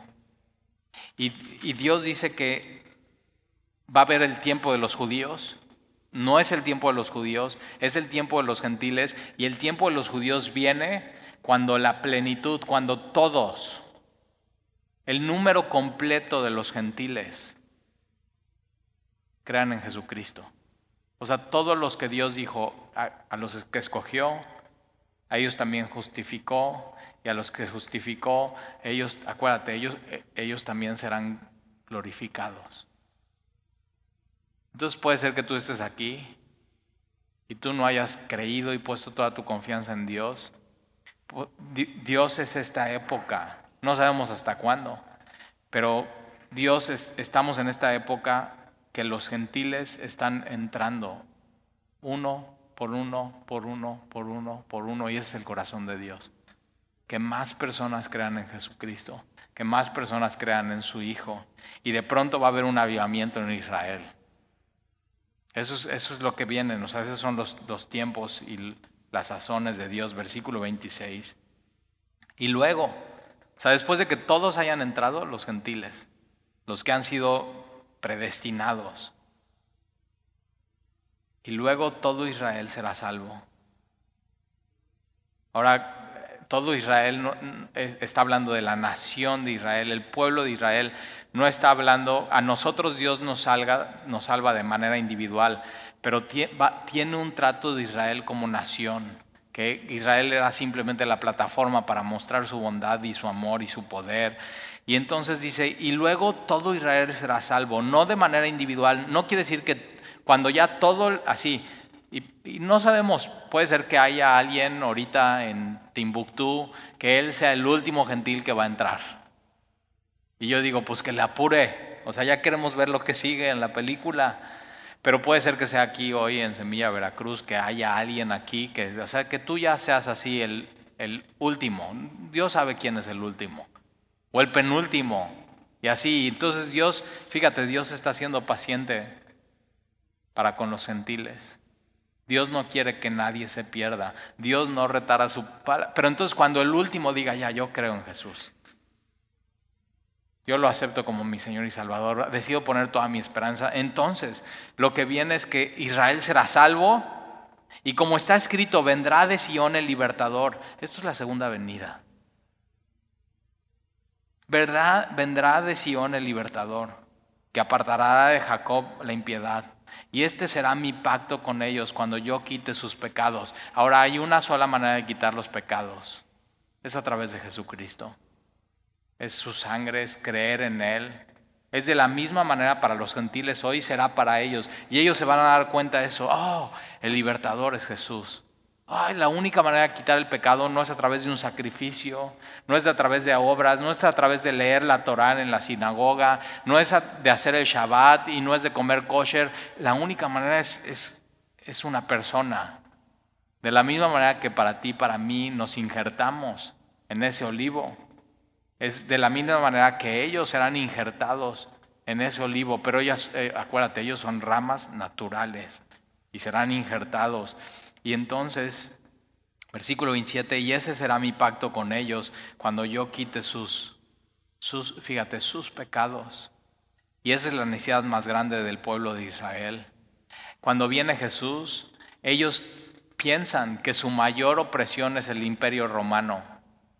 Y, y, Dios dice que va a haber el tiempo de los judíos. No es el tiempo de los judíos, es el tiempo de los gentiles. Y el tiempo de los judíos viene cuando la plenitud, cuando todos, el número completo de los gentiles, crean en Jesucristo. O sea, todos los que Dios dijo, a, los que escogió, a ellos también justificó, y a los que justificó, ellos, acuérdate, ellos, e, ellos también serán glorificados. Entonces puede ser que tú estés aquí y tú no hayas creído y puesto toda tu confianza en Dios. Dios es esta época, no sabemos hasta cuándo, pero Dios estamos en esta época que los gentiles están entrando uno por uno, por uno, por uno, por uno, y ese es el corazón de Dios. Que más personas crean en Jesucristo, que más personas crean en su Hijo, y de pronto va a haber un avivamiento en Israel. Eso es, eso es lo que viene, o sea, esos son los, los tiempos y las sazones de Dios, versículo 26. Y luego, o sea, después de que todos hayan entrado, los gentiles, los que han sido predestinados. Y luego todo Israel será salvo. Ahora, todo Israel está hablando de la nación de Israel, el pueblo de Israel no está hablando, a nosotros Dios nos, salga, nos salva de manera individual, pero tiene un trato de Israel como nación, que Israel era simplemente la plataforma para mostrar su bondad y su amor y su poder. Y entonces dice, y luego todo Israel será salvo, no de manera individual, no quiere decir que cuando ya todo así, y, no sabemos, puede ser que haya alguien ahorita en Timbuktu, que él sea el último gentil que va a entrar. Y yo digo, pues que le apure, o sea, ya queremos ver lo que sigue en la película. Pero puede ser que sea aquí hoy en Semilla Veracruz, que haya alguien aquí, que, o sea, que tú ya seas así el, el último. Dios sabe quién es el último. O el penúltimo. Y así. Entonces Dios, fíjate, Dios está siendo paciente para con los gentiles. Dios no quiere que nadie se pierda. Dios no retara su palabra. Pero entonces cuando el último diga, ya, yo creo en Jesús. Yo lo acepto como mi Señor y Salvador. Decido poner toda mi esperanza. Entonces, lo que viene es que Israel será salvo. Y como está escrito, vendrá de Sion el libertador. Esto es la segunda venida. ¿Verdad? Vendrá de Sion el libertador, que apartará de Jacob la impiedad. Y este será mi pacto con ellos cuando yo quite sus pecados. Ahora hay una sola manera de quitar los pecados. Es a través de Jesucristo es su sangre, es creer en Él. Es de la misma manera para los gentiles hoy, será para ellos. Y ellos se van a dar cuenta de eso. Oh, el libertador es Jesús. Ay, la única manera de quitar el pecado no es a través de un sacrificio, no es a través de obras, no es a través de leer la Torá en la sinagoga, no es de hacer el Shabbat y no es de comer kosher. La única manera es, es, es una persona. De la misma manera que para ti, para mí, nos injertamos en ese olivo. Es de la misma manera que ellos serán injertados en ese olivo, pero ellas, eh, acuérdate, ellos son ramas naturales y serán injertados. Y entonces, versículo 27, y ese será mi pacto con ellos cuando yo quite sus, sus, fíjate, sus pecados. Y esa es la necesidad más grande del pueblo de Israel. Cuando viene Jesús, ellos piensan que su mayor opresión es el imperio romano.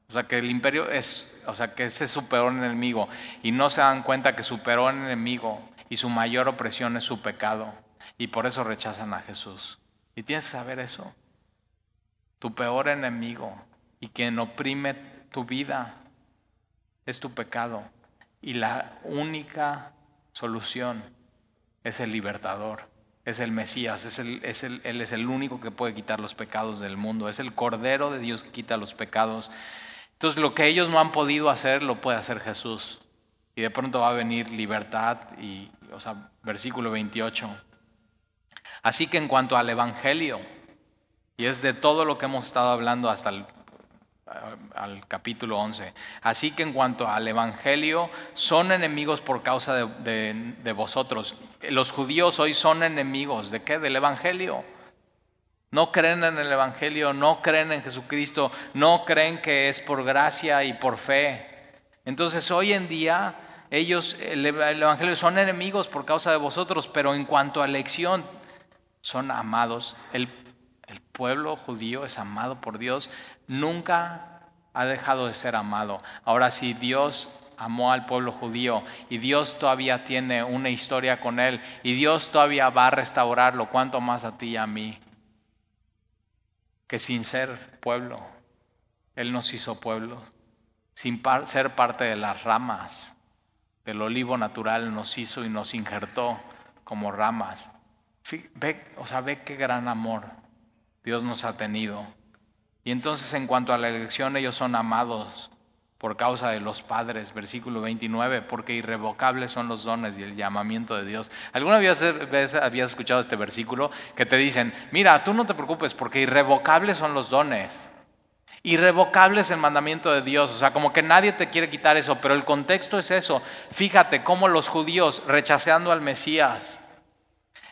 O sea, que el imperio es o sea, que ese es su peor enemigo, y no se dan cuenta que su peor enemigo y su mayor opresión es su pecado, y por eso rechazan a Jesús. Y tienes que saber eso. Tu peor enemigo y quien oprime tu vida es tu pecado, y la única solución es el libertador es el Mesías, es el, es el, Él es el único que puede quitar los pecados del mundo, es el Cordero de Dios que quita los pecados entonces lo que ellos no han podido hacer, lo puede hacer Jesús. Y de pronto va a venir libertad y, o sea, versículo 28. Así que en cuanto al Evangelio, y es de todo lo que hemos estado hablando hasta el capítulo 11. Así que en cuanto al Evangelio, son enemigos por causa de, de, vosotros. Los judíos hoy son enemigos. ¿De qué? Del Evangelio. No creen en el Evangelio, no creen en Jesucristo, no creen que es por gracia y por fe. Entonces hoy en día ellos, el Evangelio son enemigos por causa de vosotros, pero en cuanto a elección, son amados. El, pueblo judío es amado por Dios, nunca ha dejado de ser amado. Ahora si Dios amó al pueblo judío y Dios todavía tiene una historia con él y Dios todavía va a restaurarlo, ¿cuánto más a ti y a mí? que sin ser pueblo, Él nos hizo pueblo, sin ser parte de las ramas del olivo natural, nos hizo y nos injertó como ramas. Ve, o sea, ve qué gran amor Dios nos ha tenido. Y entonces en cuanto a la elección, ellos son amados por causa de los padres, versículo 29, porque irrevocables son los dones y el llamamiento de Dios. ¿Alguna vez habías escuchado este versículo que te dicen, mira, tú no te preocupes porque irrevocables son los dones? Irrevocable es el mandamiento de Dios, o sea, como que nadie te quiere quitar eso, pero el contexto es eso. Fíjate cómo los judíos rechazando al Mesías,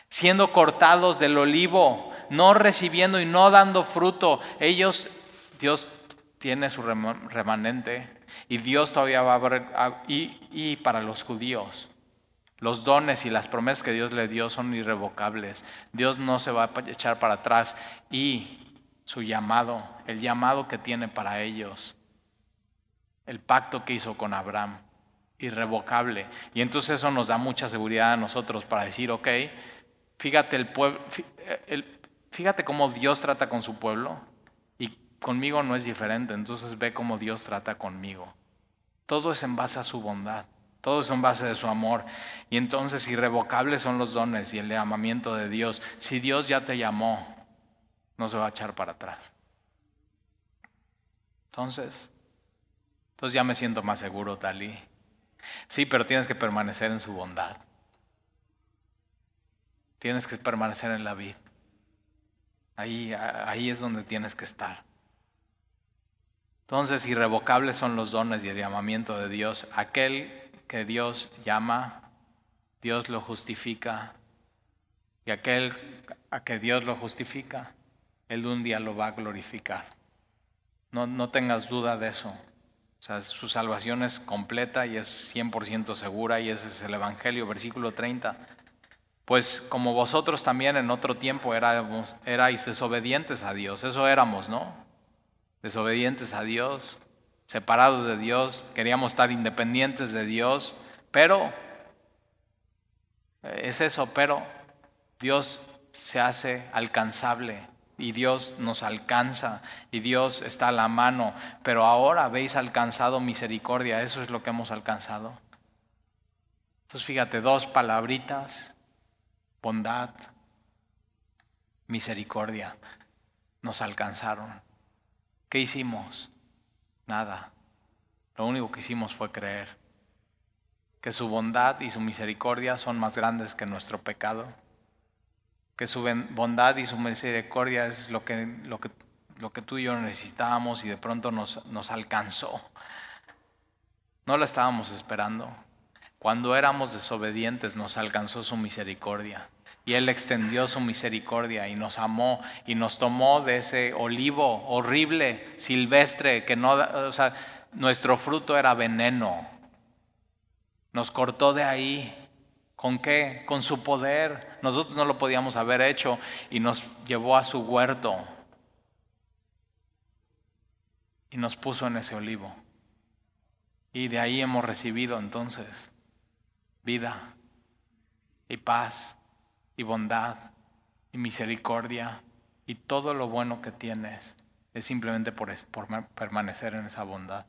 siendo cortados del olivo, no recibiendo y no dando fruto, ellos, Dios tiene su remanente y Dios todavía va a haber, y, y para los judíos, los dones y las promesas que Dios le dio son irrevocables. Dios no se va a echar para atrás y su llamado, el llamado que tiene para ellos, el pacto que hizo con Abraham, irrevocable. Y entonces eso nos da mucha seguridad a nosotros para decir, ok, fíjate el pueblo, fíjate cómo Dios trata con su pueblo y conmigo no es diferente, entonces ve cómo Dios trata conmigo. Todo es en base a su bondad. Todo es en base de su amor. Y entonces irrevocables son los dones y el llamamiento de Dios. Si Dios ya te llamó, no se va a echar para atrás. Entonces, entonces ya me siento más seguro, Talí. Sí, pero tienes que permanecer en su bondad. Tienes que permanecer en la vida. Ahí, ahí es donde tienes que estar. Entonces, irrevocables son los dones y el llamamiento de Dios. Aquel que Dios llama, Dios lo justifica. Y aquel a que Dios lo justifica, Él un día lo va a glorificar. No, no tengas duda de eso. O sea, su salvación es completa y es 100% segura y ese es el Evangelio, versículo 30. Pues como vosotros también en otro tiempo éramos, erais desobedientes a Dios, eso éramos, ¿no? desobedientes a Dios, separados de Dios, queríamos estar independientes de Dios, pero eh, es eso, pero Dios se hace alcanzable y Dios nos alcanza y Dios está a la mano, pero ahora habéis alcanzado misericordia, eso es lo que hemos alcanzado. Entonces fíjate, dos palabritas, bondad, misericordia, nos alcanzaron. ¿Qué hicimos? Nada. Lo único que hicimos fue creer que su bondad y su misericordia son más grandes que nuestro pecado, que su bondad y su misericordia es lo que, lo que, lo que tú y yo necesitábamos y de pronto nos, nos alcanzó. No la estábamos esperando. Cuando éramos desobedientes nos alcanzó su misericordia. Y Él extendió su misericordia y nos amó y nos tomó de ese olivo horrible, silvestre, que no, o sea, nuestro fruto era veneno. Nos cortó de ahí. ¿Con qué? Con su poder. Nosotros no lo podíamos haber hecho y nos llevó a su huerto y nos puso en ese olivo. Y de ahí hemos recibido entonces vida y paz y bondad y misericordia y todo lo bueno que tienes es simplemente por, permanecer en esa bondad.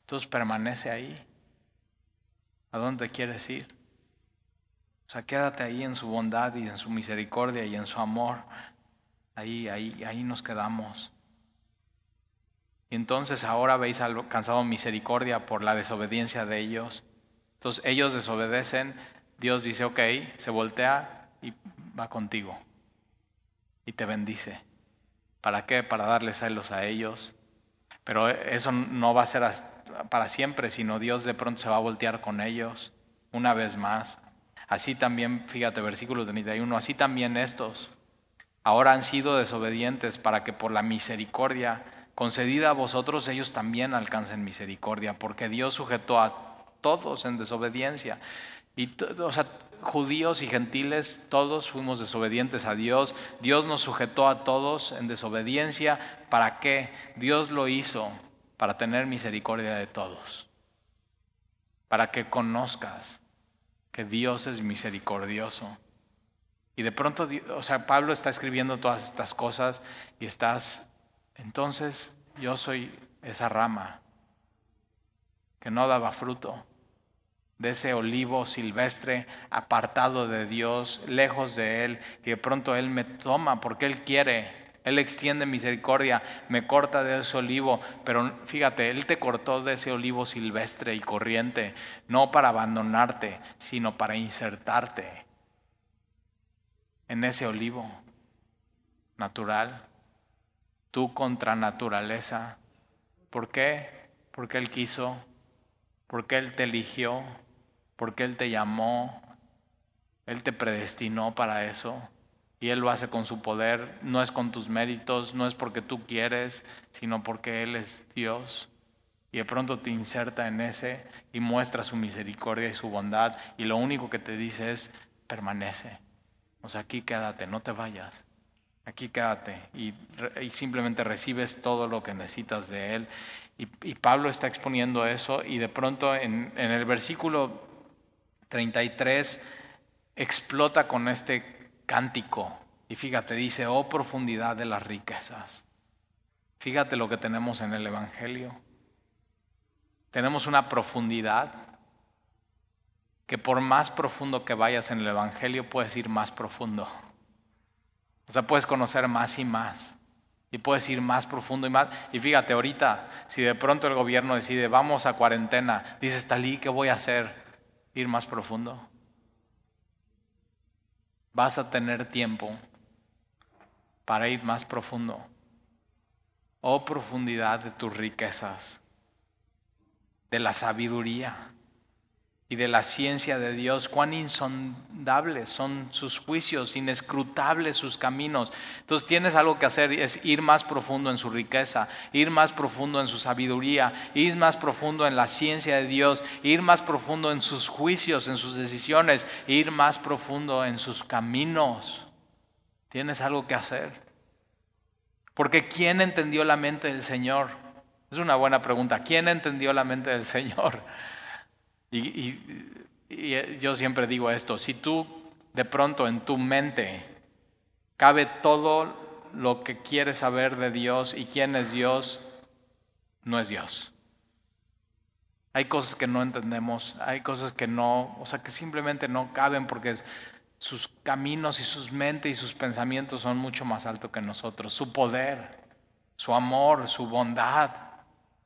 Entonces permanece ahí. ¿A dónde quieres ir? O sea, quédate ahí en su bondad y en su misericordia y en su amor. Ahí, ahí, ahí nos quedamos. Y entonces ahora habéis alcanzado misericordia por la desobediencia de ellos. Entonces ellos desobedecen, Dios dice, ok, se voltea y va contigo y te bendice. ¿Para qué? Para darles celos a ellos. Pero eso no va a ser para siempre, sino Dios de pronto se va a voltear con ellos una vez más. Así también, fíjate, versículo 31, así también estos ahora han sido desobedientes para que por la misericordia concedida a vosotros ellos también alcancen misericordia, porque Dios sujetó a todos en desobediencia. Y, o sea, judíos y gentiles, todos fuimos desobedientes a Dios. Dios nos sujetó a todos en desobediencia. ¿Para qué? Dios lo hizo para tener misericordia de todos. Para que conozcas que Dios es misericordioso. Y de pronto, o sea, Pablo está escribiendo todas estas cosas y estás, entonces yo soy esa rama que no daba fruto de ese olivo silvestre, apartado de Dios, lejos de Él, y de pronto Él me toma porque Él quiere, Él extiende misericordia, me corta de ese olivo, pero fíjate, Él te cortó de ese olivo silvestre y corriente, no para abandonarte, sino para insertarte en ese olivo natural, tú contra naturaleza. ¿Por qué? Porque Él quiso, porque Él te eligió porque Él te llamó, Él te predestinó para eso y Él lo hace con su poder, no es con tus méritos, no es porque tú quieres, sino porque Él es Dios. Y de pronto te inserta en ese y muestra su misericordia y su bondad y lo único que te dice es, permanece. O sea, aquí quédate, no te vayas. aquí quédate y, simplemente recibes todo lo que necesitas de Él. Y, Pablo está exponiendo eso y de pronto en, en el versículo 33 explota con este cántico. Y fíjate, dice, oh profundidad de las riquezas. Fíjate lo que tenemos en el Evangelio. Tenemos una profundidad que por más profundo que vayas en el Evangelio puedes ir más profundo. O sea, puedes conocer más y más. Y puedes ir más profundo y más. Y fíjate, ahorita, si de pronto el gobierno decide, vamos a cuarentena, dices, Talí, ¿qué voy a hacer? Ir más profundo. Vas a tener tiempo para ir más profundo. Oh profundidad de tus riquezas, de la sabiduría y de la ciencia de Dios, cuán insondables son sus juicios, inescrutables sus caminos. Entonces tienes algo que hacer, es ir más profundo en su riqueza, ir más profundo en su sabiduría, ir más profundo en la ciencia de Dios, ir más profundo en sus juicios, en sus decisiones, ir más profundo en sus caminos. Tienes algo que hacer. Porque ¿quién entendió la mente del Señor? Es una buena pregunta. ¿Quién entendió la mente del Señor? Y, yo siempre digo esto, si tú de pronto en tu mente cabe todo lo que quieres saber de Dios y quién es Dios, no es Dios. Hay cosas que no entendemos, hay cosas que no, o sea, que simplemente no caben porque sus caminos y sus mentes y sus pensamientos son mucho más altos que nosotros. Su poder, su amor, su bondad.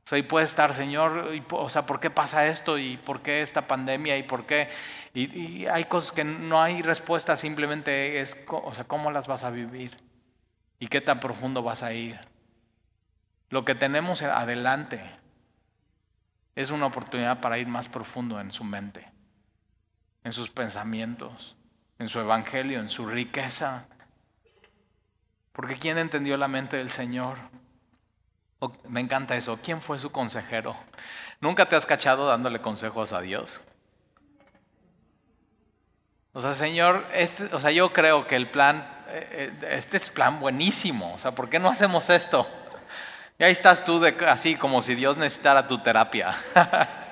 O sea, y puede estar, Señor, o sea, ¿por qué pasa esto? ¿Y por qué esta pandemia? ¿Y por qué? Y, hay cosas que no hay respuesta, simplemente es, o sea, ¿cómo las vas a vivir? ¿Y qué tan profundo vas a ir? Lo que tenemos adelante es una oportunidad para ir más profundo en su mente, en sus pensamientos, en su evangelio, en su riqueza. Porque ¿quién entendió la mente del Señor? Me encanta eso. ¿Quién fue su consejero? ¿Nunca te has cachado dándole consejos a Dios? O sea, Señor, este, o sea, yo creo que el plan, eh, eh, este es plan buenísimo. O sea, ¿por qué no hacemos esto? Y ahí estás tú así como si Dios necesitara tu terapia.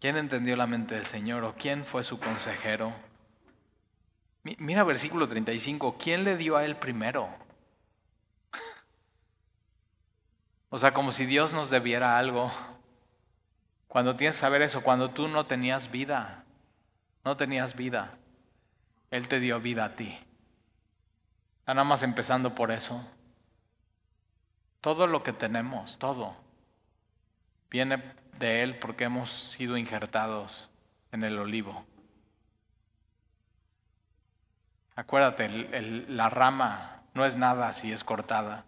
¿Quién entendió la mente del Señor o quién fue su consejero? Mira versículo 35, ¿quién le dio a él primero? O sea, como si Dios nos debiera algo. Cuando tienes que saber eso, cuando tú no tenías vida, no tenías vida, Él te dio vida a ti. Nada más empezando por eso. Todo lo que tenemos, todo, viene de Él porque hemos sido injertados en el olivo. Acuérdate, la rama no es nada si es cortada.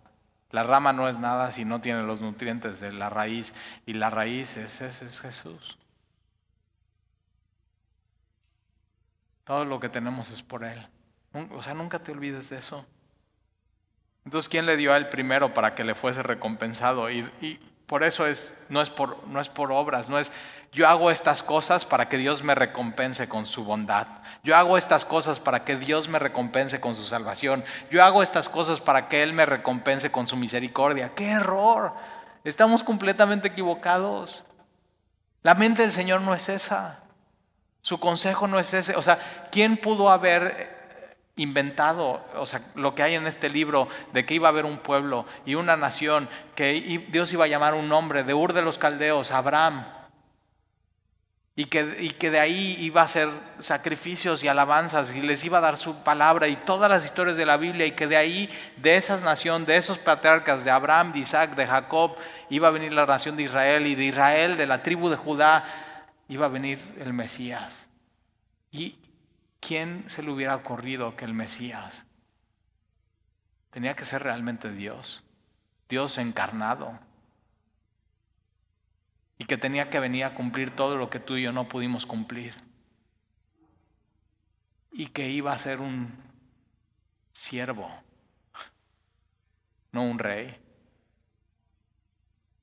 La rama no es nada si no tiene los nutrientes de la raíz. Y la raíz es, es Jesús. Todo lo que tenemos es por Él. O sea, nunca te olvides de eso. Entonces, ¿quién le dio a Él primero para que le fuese recompensado? Y por eso es, no, es por, no es por obras, no es yo hago estas cosas para que Dios me recompense con su bondad. Yo hago estas cosas para que Dios me recompense con su salvación. Yo hago estas cosas para que Él me recompense con su misericordia. ¡Qué error! Estamos completamente equivocados. La mente del Señor no es esa. Su consejo no es ese. O sea, ¿quién pudo haber inventado, o sea, lo que hay en este libro de que iba a haber un pueblo y una nación, que Dios iba a llamar un nombre de Ur de los Caldeos, Abraham, y que, y que de ahí iba a hacer sacrificios y alabanzas y les iba a dar su palabra y todas las historias de la Biblia y que de ahí, de esas naciones, de esos patriarcas, de Abraham, de Isaac, de Jacob, iba a venir la nación de Israel y de Israel, de la tribu de Judá, iba a venir el Mesías. Y, ¿quién se le hubiera ocurrido que el Mesías tenía que ser realmente Dios? Dios encarnado. Y que tenía que venir a cumplir todo lo que tú y yo no pudimos cumplir. Y que iba a ser un siervo, no un rey.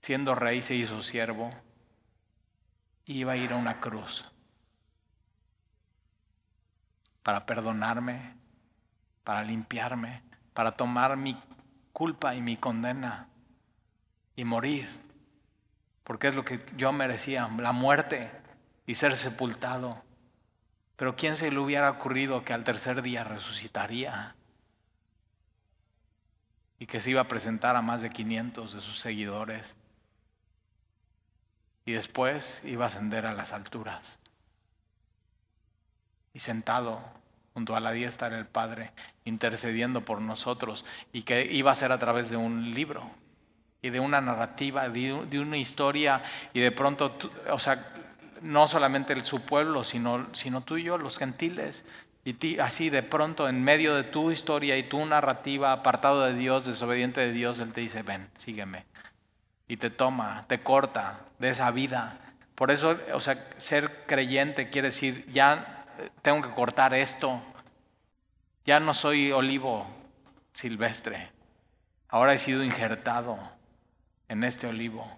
Siendo rey se hizo siervo. Iba a ir a una cruz para perdonarme, para limpiarme, para tomar mi culpa y mi condena y morir, porque es lo que yo merecía, la muerte y ser sepultado. Pero ¿quién se le hubiera ocurrido que al tercer día resucitaría? Y que se iba a presentar a más de 500 de sus seguidores. Y después iba a ascender a las alturas. Y sentado junto a la diestra del Padre, intercediendo por nosotros. Y que iba a ser a través de un libro y de una narrativa, de, una historia. Y de pronto, o sea, no solamente su pueblo, sino, sino tú y yo, los gentiles. Y así de pronto, en medio de tu historia y tu narrativa, apartado de Dios, desobediente de Dios, Él te dice, ven, sígueme. Y te toma, te corta de esa vida. Por eso, o sea, ser creyente quiere decir, ya tengo que cortar esto. Ya no soy olivo silvestre. Ahora he sido injertado en este olivo.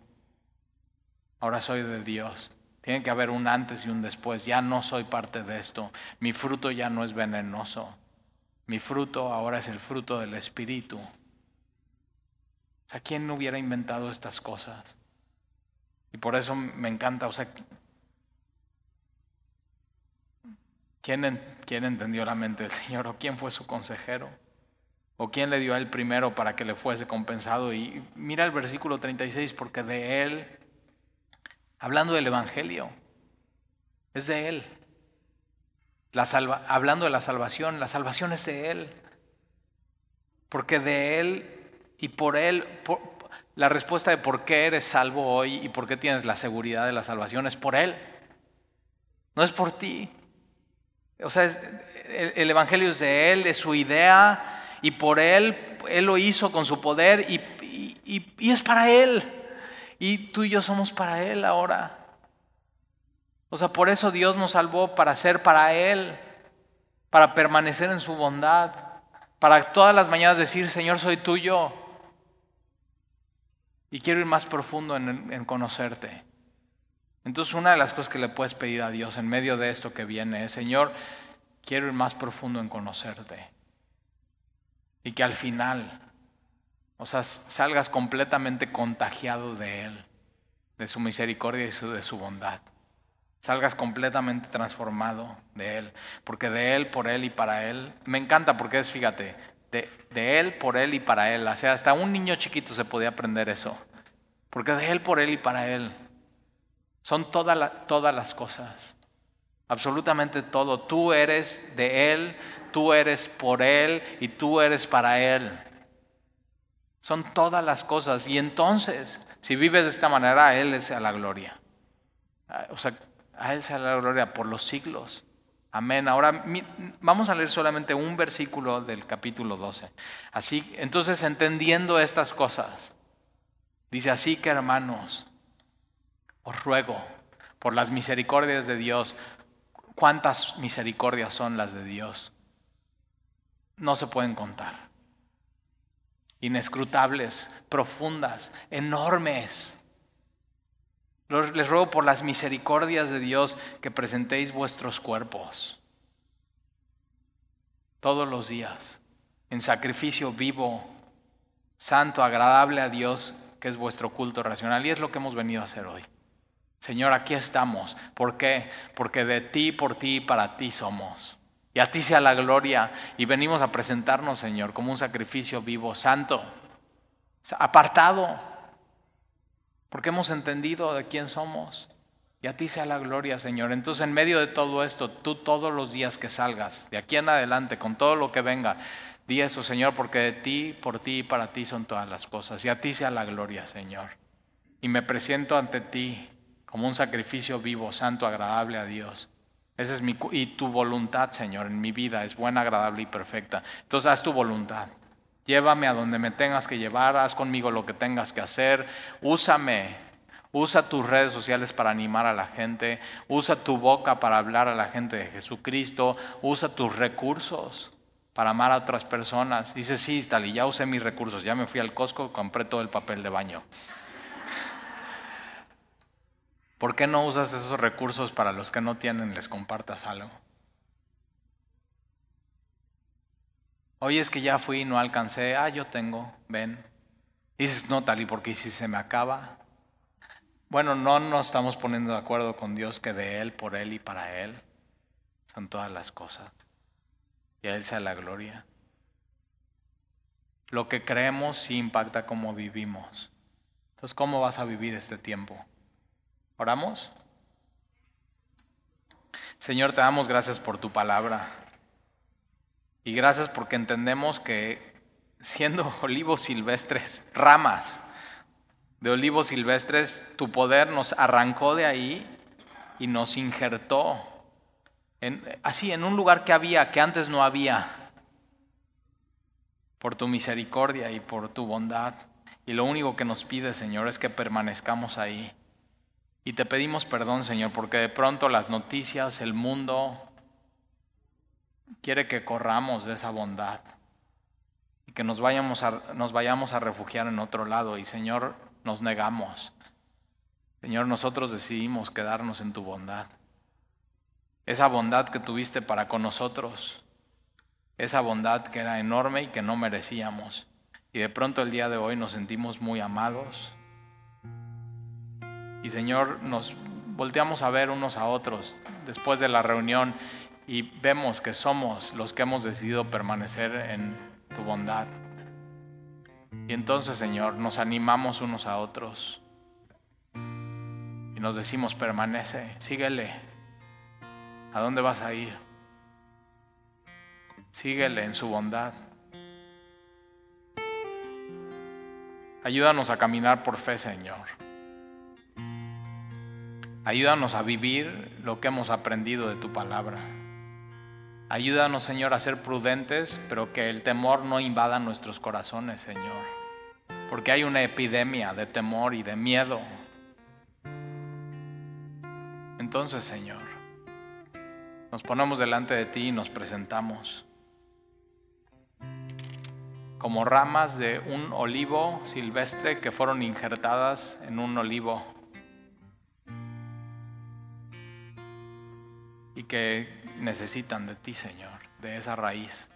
Ahora soy de Dios. Tiene que haber un antes y un después. Ya no soy parte de esto. Mi fruto ya no es venenoso. Mi fruto ahora es el fruto del Espíritu. O sea, ¿quién hubiera inventado estas cosas? Y por eso me encanta, o sea, ¿quién, ¿quién entendió la mente del Señor o quién fue su consejero? ¿O quién le dio a él primero para que le fuese compensado? Y mira el versículo 36, porque de él hablando del Evangelio. Es de Él. La salva, hablando de la salvación, la salvación es de Él. Porque de Él y por Él, la respuesta de por qué eres salvo hoy y por qué tienes la seguridad de la salvación es por Él. No es por ti. O sea, el, Evangelio es de Él, es su idea y por Él, Él lo hizo con su poder y, y es para Él. Y tú y yo somos para Él ahora. O sea, por eso Dios nos salvó para ser para Él, para permanecer en su bondad, para todas las mañanas decir, Señor, soy tuyo. Y quiero ir más profundo en, en conocerte. Entonces una de las cosas que le puedes pedir a Dios en medio de esto que viene es, Señor, quiero ir más profundo en conocerte. Y que al final o sea, salgas completamente contagiado de Él, de su misericordia y de su bondad. Salgas completamente transformado de Él, porque de Él, por Él y para Él, me encanta porque es, fíjate, de, de Él, por Él y para Él. O sea, hasta un niño chiquito se podía aprender eso, porque de Él, por Él y para Él. Son todas las cosas, absolutamente todo. Tú eres de Él, tú eres por Él y tú eres para Él. Son todas las cosas. Y entonces, si vives de esta manera, a Él sea la gloria. O sea, a Él sea la gloria por los siglos. Amén. Ahora vamos a leer solamente un versículo del capítulo 12. Así, entonces entendiendo estas cosas, dice así que hermanos, os ruego por las misericordias de Dios, ¿cuántas misericordias son las de Dios? No se pueden contar inescrutables, profundas, enormes. Les ruego por las misericordias de Dios que presentéis vuestros cuerpos todos los días en sacrificio vivo, santo, agradable a Dios, que es vuestro culto racional. Y es lo que hemos venido a hacer hoy. Señor, aquí estamos. ¿Por qué? Porque de ti, por ti y para ti somos. Y a ti sea la gloria. Y venimos a presentarnos, Señor, como un sacrificio vivo, santo, apartado, porque hemos entendido de quién somos. Y a ti sea la gloria, Señor. Entonces, en medio de todo esto, tú todos los días que salgas, de aquí en adelante, con todo lo que venga, di eso, Señor, porque de ti, por ti y para ti son todas las cosas. Y a ti sea la gloria, Señor. Y me presento ante ti como un sacrificio vivo, santo, agradable a Dios. Es mi, y tu voluntad, Señor, en mi vida es buena, agradable y perfecta. Entonces haz tu voluntad. Llévame a donde me tengas que llevar, haz conmigo lo que tengas que hacer. Úsame. Usa tus redes sociales para animar a la gente. Usa tu boca para hablar a la gente de Jesucristo. Usa tus recursos para amar a otras personas. Dice, sí, Stali, ya usé mis recursos. Ya me fui al Costco, compré todo el papel de baño. ¿Por qué no usas esos recursos para los que no tienen, les compartas algo? Oye, es que ya fui y no alcancé. Ah, yo tengo, ven. dices, no, tal y porque si se me acaba. Bueno, no nos estamos poniendo de acuerdo con Dios que de Él, por Él y para Él son todas las cosas. Y a Él sea la gloria. Lo que creemos sí impacta cómo vivimos. Entonces, ¿cómo vas a vivir este tiempo? ¿Oramos? Señor, te damos gracias por tu palabra. Y gracias porque entendemos que siendo olivos silvestres, ramas de olivos silvestres, tu poder nos arrancó de ahí y nos injertó así en un lugar que había, que antes no había, por tu misericordia y por tu bondad. Y lo único que nos pide, Señor, es que permanezcamos ahí. Y te pedimos perdón, Señor, porque de pronto las noticias, el mundo, quiere que corramos de esa bondad y que nos vayamos a, nos vayamos a refugiar en otro lado. Y, Señor, nos negamos. Señor, nosotros decidimos quedarnos en tu bondad esa bondad que tuviste para con nosotros, esa bondad que era enorme y que no merecíamos. Y de pronto el día de hoy nos sentimos muy amados. Y Señor, nos volteamos a ver unos a otros después de la reunión y vemos que somos los que hemos decidido permanecer en tu bondad. Y entonces, Señor, nos animamos unos a otros y nos decimos, permanece, síguele, ¿A dónde vas a ir? Síguele en su bondad. Ayúdanos a caminar por fe, Señor. Ayúdanos a vivir lo que hemos aprendido de tu palabra. Ayúdanos, Señor, a ser prudentes, pero que el temor no invada nuestros corazones, Señor. Porque hay una epidemia de temor y de miedo. Entonces, Señor, nos ponemos delante de ti y nos presentamos como ramas de un olivo silvestre que fueron injertadas en un olivo y que necesitan de ti, Señor, de esa raíz.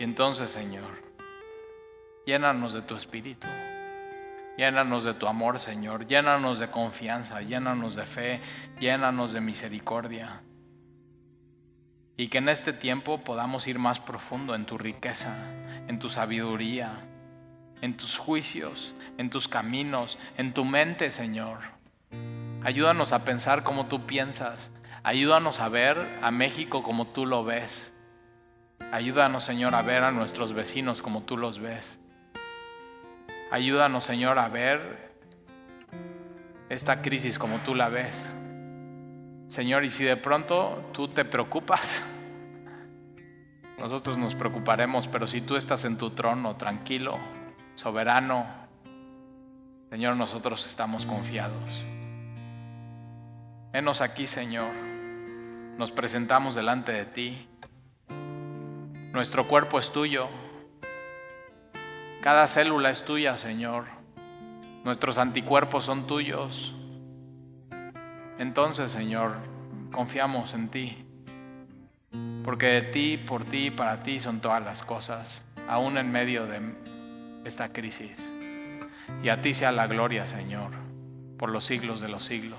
Y entonces, Señor, llénanos de tu espíritu. Llénanos de tu amor, Señor. Llénanos de confianza, llénanos de fe, llénanos de misericordia y que en este tiempo podamos ir más profundo en tu riqueza, en tu sabiduría, en tus juicios, en tus caminos, en tu mente, Señor. Ayúdanos a pensar como tú piensas. Ayúdanos a ver a México como tú lo ves. Ayúdanos, Señor, a ver a nuestros vecinos como tú los ves. Ayúdanos, Señor, a ver esta crisis como tú la ves. Señor, y si de pronto tú te preocupas, nosotros nos preocuparemos, pero si tú estás en tu trono, tranquilo, soberano, Señor, nosotros estamos confiados. Venos aquí, Señor. Nos presentamos delante de ti. Nuestro cuerpo es tuyo. Cada célula es tuya, Señor. Nuestros anticuerpos son tuyos. Entonces, Señor, confiamos en ti. Porque de ti, por ti y para ti son todas las cosas, aún en medio de esta crisis. Y a ti sea la gloria, Señor, por los siglos de los siglos.